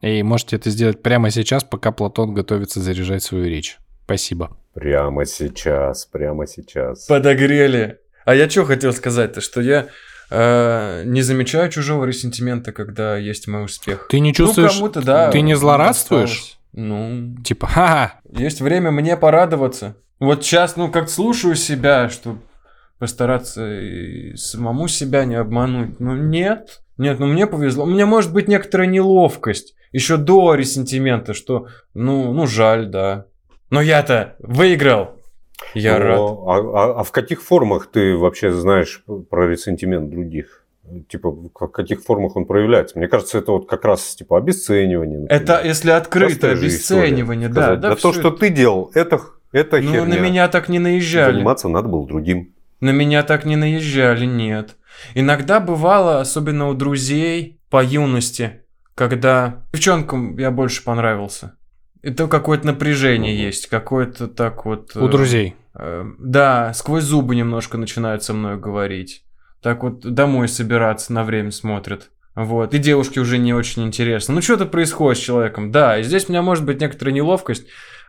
И можете это сделать прямо сейчас, пока Платон готовится заряжать свою речь. Спасибо. Прямо сейчас, прямо сейчас. Подогрели. А я что хотел сказать-то, что я э, не замечаю чужого ресентимента, когда есть мой успех. Ты не чувствуешь, Ну, да. ты не злорадствуешь? Ну, Типа, ха есть время мне порадоваться. Вот сейчас, ну, как слушаю себя, что постараться и самому себя не обмануть. Ну, нет. Нет, ну мне повезло. У меня может быть некоторая неловкость. Еще до ресентимента, что, ну, ну, жаль, да. Но я-то выиграл. Я Но, рад. А, а- а в каких формах ты вообще знаешь про ресентимент других? Типа, в ка- каких формах он проявляется? Мне кажется, это вот как раз типа обесценивание. например. Это если история, обесценивание, да. сказать, Да, да то, что это- ты делал, это, это Ну, херня. на меня так не наезжали. Заниматься надо было другим. На меня так не наезжали, нет. Иногда бывало, особенно у друзей по юности, когда девчонкам я больше понравился. Это какое-то напряжение есть, какое-то так вот... у э, друзей. э, да, сквозь зубы немножко начинают со мной говорить. Так вот домой собираться на время смотрят. Вот, и девушке уже не очень интересно. Ну, что-то происходит с человеком. Да, и здесь у меня может быть некоторая неловкость,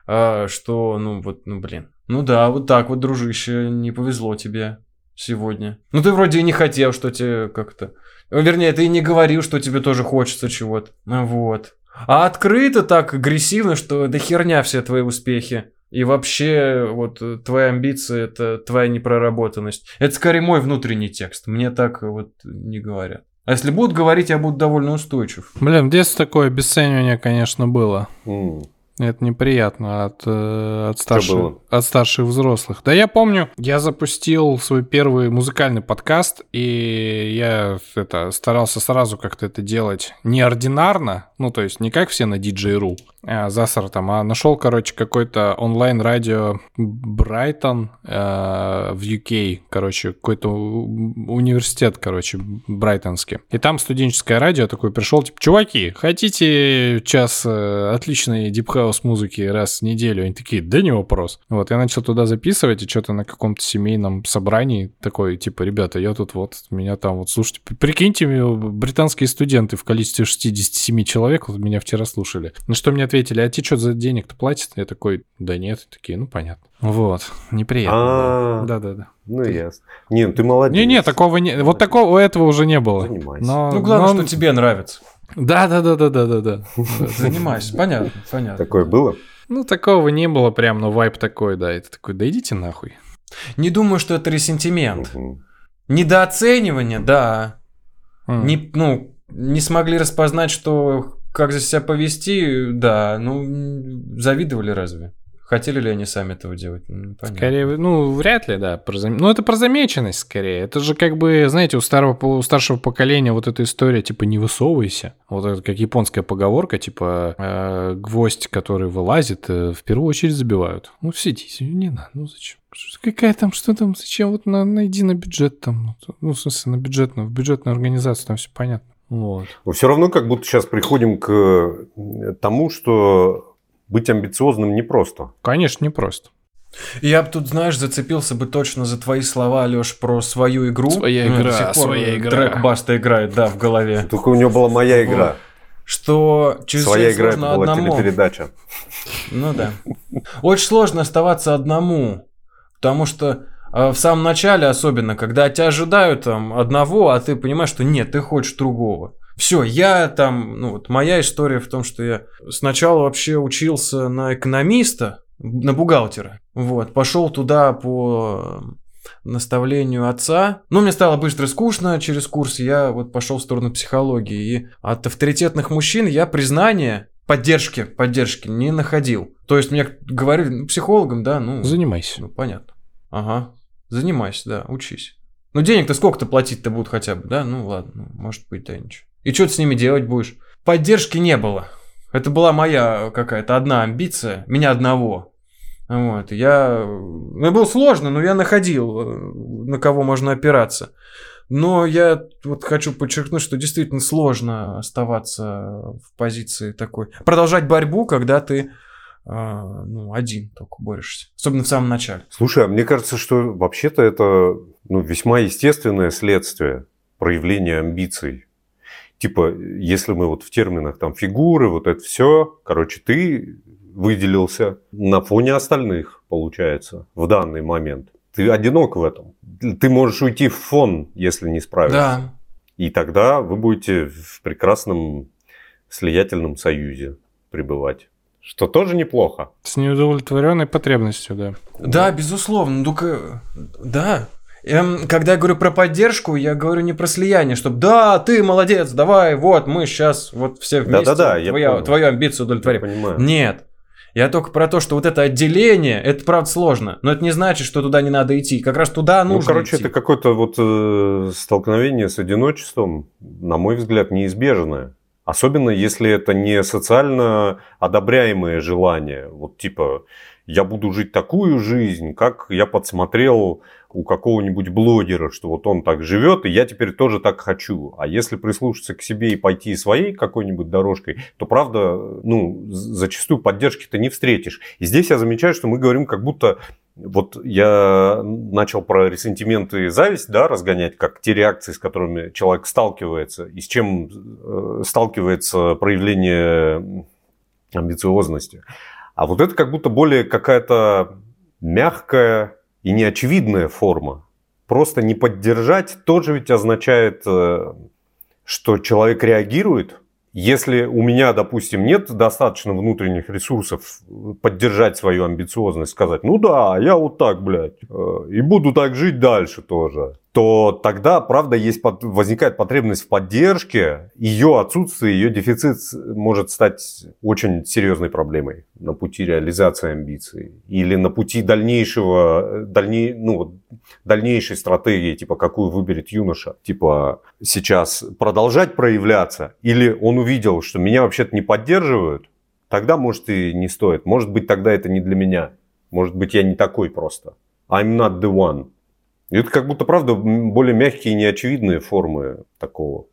а, что, ну, вот, ну, блин. Ну да, вот так вот, дружище, не повезло тебе сегодня. Ну, ты вроде и не хотел, что тебе как-то... Вернее, ты и не говорил, что тебе тоже хочется чего-то. Вот. А открыто так агрессивно, что да херня все твои успехи. И вообще, вот э, твои амбиции это твоя непроработанность. Это скорее мой внутренний текст. Мне так вот не говорят. А если будут говорить, я буду довольно устойчив. Блин, в детстве такое обесценивание, конечно, было. М. Это неприятно от, э, от, старших, от старших взрослых. Да я помню, я запустил свой первый музыкальный подкаст, и я это, старался сразу как-то это делать неординарно, ну, то есть не как все на DJ.ru, а засор там, а нашел, короче, какой-то онлайн-радио Брайтон э, в UK, короче, какой-то университет, короче, брайтонский. И там студенческое радио такой пришел, типа, чуваки, хотите час э, отличной deep house музыки раз в неделю? Они такие, да не вопрос. Вот, я начал туда записывать, и что-то на каком-то семейном собрании такой, типа, ребята, я тут вот, меня там вот, слушайте, прикиньте, британские студенты в количестве 67 человек вот меня вчера слушали. На что мне ответили, а тебе что за денег-то платят? Я такой, да нет, такие, ну понятно. Вот, неприятно. Да-да-да. Ну, ясно. Не, ну ты молодец. Не-не, такого не... Вот такого у этого уже не было. Занимайся. Ну, главное, но- что тебе нравится. Да-да-да-да-да-да. Занимайся, понятно, понятно. Такое было? Ну, такого не было прям, но вайп такой, да. Это такой, да идите нахуй. Не думаю, что это ресентимент. Мгм. Недооценивание, да. Не, ну, не смогли распознать, что как за себя повести, да. Ну, завидовали разве? Хотели ли они сами этого делать? Ну, понятно. Скорее, ну, вряд ли, да. Ну, это про замеченность скорее. Это же как бы, знаете, у, старого, у старшего поколения вот эта история, типа, не высовывайся. Вот это как японская поговорка, типа, э, гвоздь, который вылазит, э, в первую очередь забивают. Ну, сидите, не надо, ну зачем? Какая там, что там, зачем? Вот на, найди на бюджет там. Ну, в смысле, на бюджетную, в бюджетную организацию, там все понятно. Вот. Но все равно как будто сейчас приходим к э, тому, что быть амбициозным непросто. Конечно, непросто. Я бы тут, знаешь, зацепился бы точно за твои слова, Леш, про свою игру. Своя Ну, игра, до сих пор своя игра. Трек Баста играет, да, в голове. Только у него была моя игра. Что через Своя игра это сложно была одному. телепередача. Ну да. Очень сложно оставаться одному, потому что в самом начале особенно, когда тебя ожидают там одного, а ты понимаешь, что нет, ты хочешь другого. Все, я там, ну вот моя история в том, что я сначала вообще учился на экономиста, на бухгалтера, вот, пошел туда по наставлению отца. Ну, мне стало быстро скучно через курс, я вот пошел в сторону психологии. И от авторитетных мужчин я признание, поддержки, поддержки не находил. То есть мне говорили, ну, психологом, да, ну... Занимайся. Ну, понятно. Ага. Занимайся, да, учись. Ну, денег-то сколько-то платить-то будут хотя бы, да? Ну, ладно, ну, может быть, да, ничего. И что ты с ними делать будешь? Поддержки не было. Это была моя какая-то одна амбиция, меня одного. Вот, я... Ну, было сложно, но я находил, э, на кого можно опираться. Но я вот хочу подчеркнуть, что действительно сложно оставаться в позиции такой. Продолжать борьбу, когда ты ну, один только борешься. Особенно в самом начале. Слушай, а мне кажется, что вообще-то это ну, весьма естественное следствие проявления амбиций. Типа, если мы вот в терминах там фигуры, вот это все, короче, ты выделился на фоне остальных, получается, в данный момент. Ты одинок в этом. Ты можешь уйти в фон, если не справишься. Да. И тогда вы будете в прекрасном слиятельном союзе пребывать. Что тоже неплохо. С неудовлетворенной потребностью, да. Да, безусловно. Ну, только... Да. Эм, когда я говорю про поддержку, я говорю не про слияние, чтобы да, ты молодец, давай, вот, мы сейчас вот все вместе Да-да-да, я твоя- понял. твою амбицию Я удовлетворим. понимаю. Нет. Я только про то, что вот это отделение, это правда сложно. Но это не значит, что туда не надо идти. Как раз туда нужно Ну, короче, идти. это какое-то вот э, столкновение с одиночеством, на мой взгляд, неизбежное. Особенно если это не социально одобряемое желание. Вот типа, я буду жить такую жизнь, как я подсмотрел у какого-нибудь блогера, что вот он так живет, и я теперь тоже так хочу. А если прислушаться к себе и пойти своей какой-нибудь дорожкой, то правда, ну, зачастую поддержки ты не встретишь. И здесь я замечаю, что мы говорим как будто Вот я начал про ресентименты и зависть, да, разгонять, как те реакции, с которыми человек сталкивается, и с чем э, сталкивается проявление амбициозности. А вот это как будто более какая-то мягкая и неочевидная форма. Просто не поддержать тоже ведь означает, э, что человек реагирует. Если у меня, допустим, нет достаточно внутренних ресурсов поддержать свою амбициозность, сказать, ну да, я вот так, блядь, э, и буду так жить дальше тоже то тогда, правда, есть, возникает потребность в поддержке. Ее отсутствие, ее дефицит может стать очень серьезной проблемой на пути реализации амбиций. Или на пути дальнейшего, дальней, ну, дальнейшей стратегии, типа какую выберет юноша. Типа сейчас продолжать проявляться, или он увидел, что меня вообще-то не поддерживают, тогда, может, и не стоит. Может быть, тогда это не для меня. Может быть, я не такой просто. I'm not the one. И это как будто, правда, более мягкие и неочевидные формы такого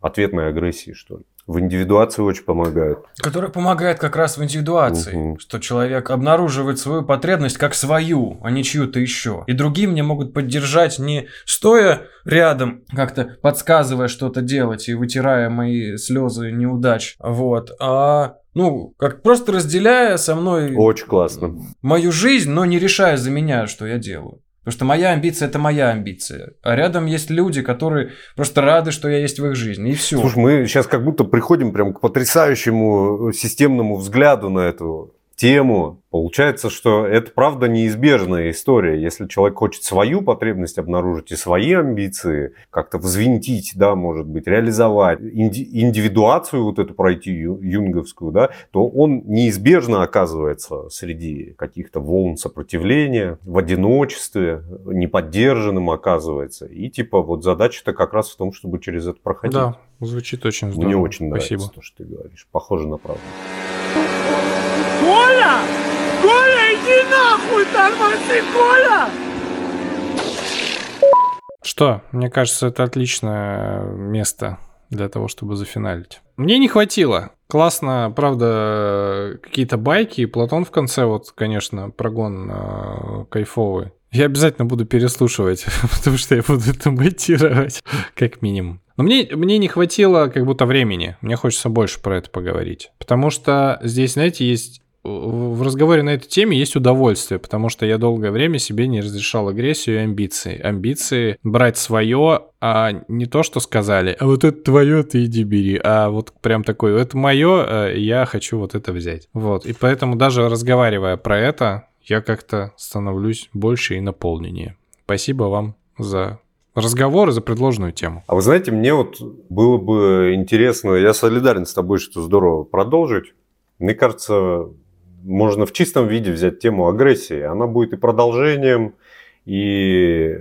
ответной агрессии, что ли. В индивидуации очень помогают. Который помогает как раз в индивидуации, угу. что человек обнаруживает свою потребность как свою, а не чью-то еще. И другие мне могут поддержать не стоя рядом, как-то подсказывая что-то делать и вытирая мои слезы неудач, вот, а ну, как просто разделяя со мной... Очень классно. Мою жизнь, но не решая за меня, что я делаю. Потому что моя амбиция это моя амбиция. А рядом есть люди, которые просто рады, что я есть в их жизни. И все. Слушай, мы сейчас как будто приходим прям к потрясающему системному взгляду на эту тему. Получается, что это правда неизбежная история. Если человек хочет свою потребность обнаружить и свои амбиции как-то взвинтить, да, может быть, реализовать, инди- индивидуацию вот эту пройти ю- юнговскую, да, то он неизбежно оказывается среди каких-то волн сопротивления, в одиночестве, неподдержанным оказывается. И типа вот задача-то как раз в том, чтобы через это проходить. Да, звучит очень здорово. Мне очень Спасибо. нравится то, что ты говоришь. Похоже на правду. Коля! Коля, иди нахуй, тормози, Коля! Что? Мне кажется, это отличное место для того, чтобы зафиналить. Мне не хватило. Классно, правда, какие-то байки, и Платон в конце, вот, конечно, прогон э, кайфовый. Я обязательно буду переслушивать, потому что я буду это монтировать, как минимум. Но мне, мне не хватило как будто времени. Мне хочется больше про это поговорить. Потому что здесь, знаете, есть в разговоре на эту тему есть удовольствие, потому что я долгое время себе не разрешал агрессию и амбиции. Амбиции брать свое, а не то, что сказали, а вот это твое, ты иди бери, а вот прям такой, это мое, э, я хочу вот это взять. Вот, и поэтому даже разговаривая про это, я как-то становлюсь больше и наполненнее. Спасибо вам за разговор и за предложенную тему. А вы знаете, мне вот было бы интересно, я солидарен с тобой, что здорово продолжить. Мне кажется, можно в чистом виде взять тему агрессии. Она будет и продолжением, и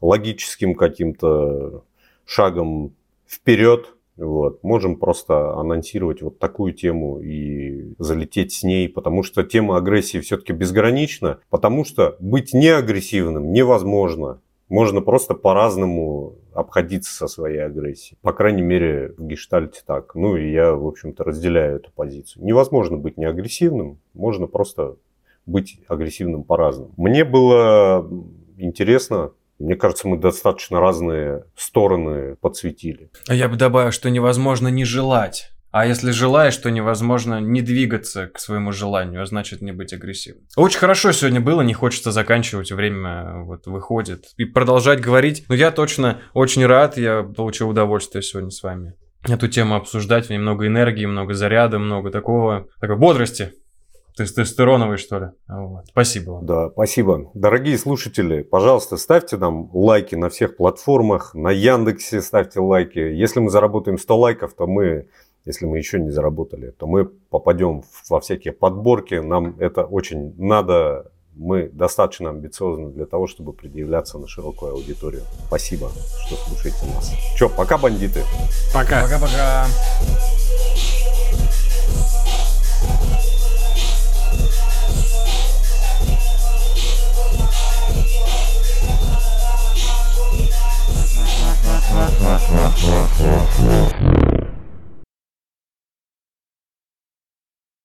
логическим каким-то шагом вперед. Вот. Можем просто анонсировать вот такую тему и залететь с ней, потому что тема агрессии все-таки безгранична, потому что быть неагрессивным невозможно. Можно просто по-разному обходиться со своей агрессией. По крайней мере, в гештальте так. Ну и я, в общем-то, разделяю эту позицию. Невозможно быть неагрессивным, можно просто быть агрессивным по-разному. Мне было интересно мне кажется, мы достаточно разные стороны подсветили. А я бы добавил, что невозможно не желать. А если желаешь, то невозможно не двигаться к своему желанию, а значит не быть агрессивным. Очень хорошо сегодня было, не хочется заканчивать, время вот выходит. И продолжать говорить. Но я точно очень рад, я получил удовольствие сегодня с вами эту тему обсуждать. В ней много энергии, много заряда, много такого, такой бодрости. Тестостероновый, что ли? Вот. Спасибо вам. Да, спасибо. Дорогие слушатели, пожалуйста, ставьте нам лайки на всех платформах. На Яндексе ставьте лайки. Если мы заработаем 100 лайков, то мы если мы еще не заработали, то мы попадем во всякие подборки, нам это очень надо, мы достаточно амбициозны для того, чтобы предъявляться на широкую аудиторию. Спасибо, что слушаете нас. Че, пока, бандиты. Пока. Пока-пока. Yeah, yeah, yeah, yeah.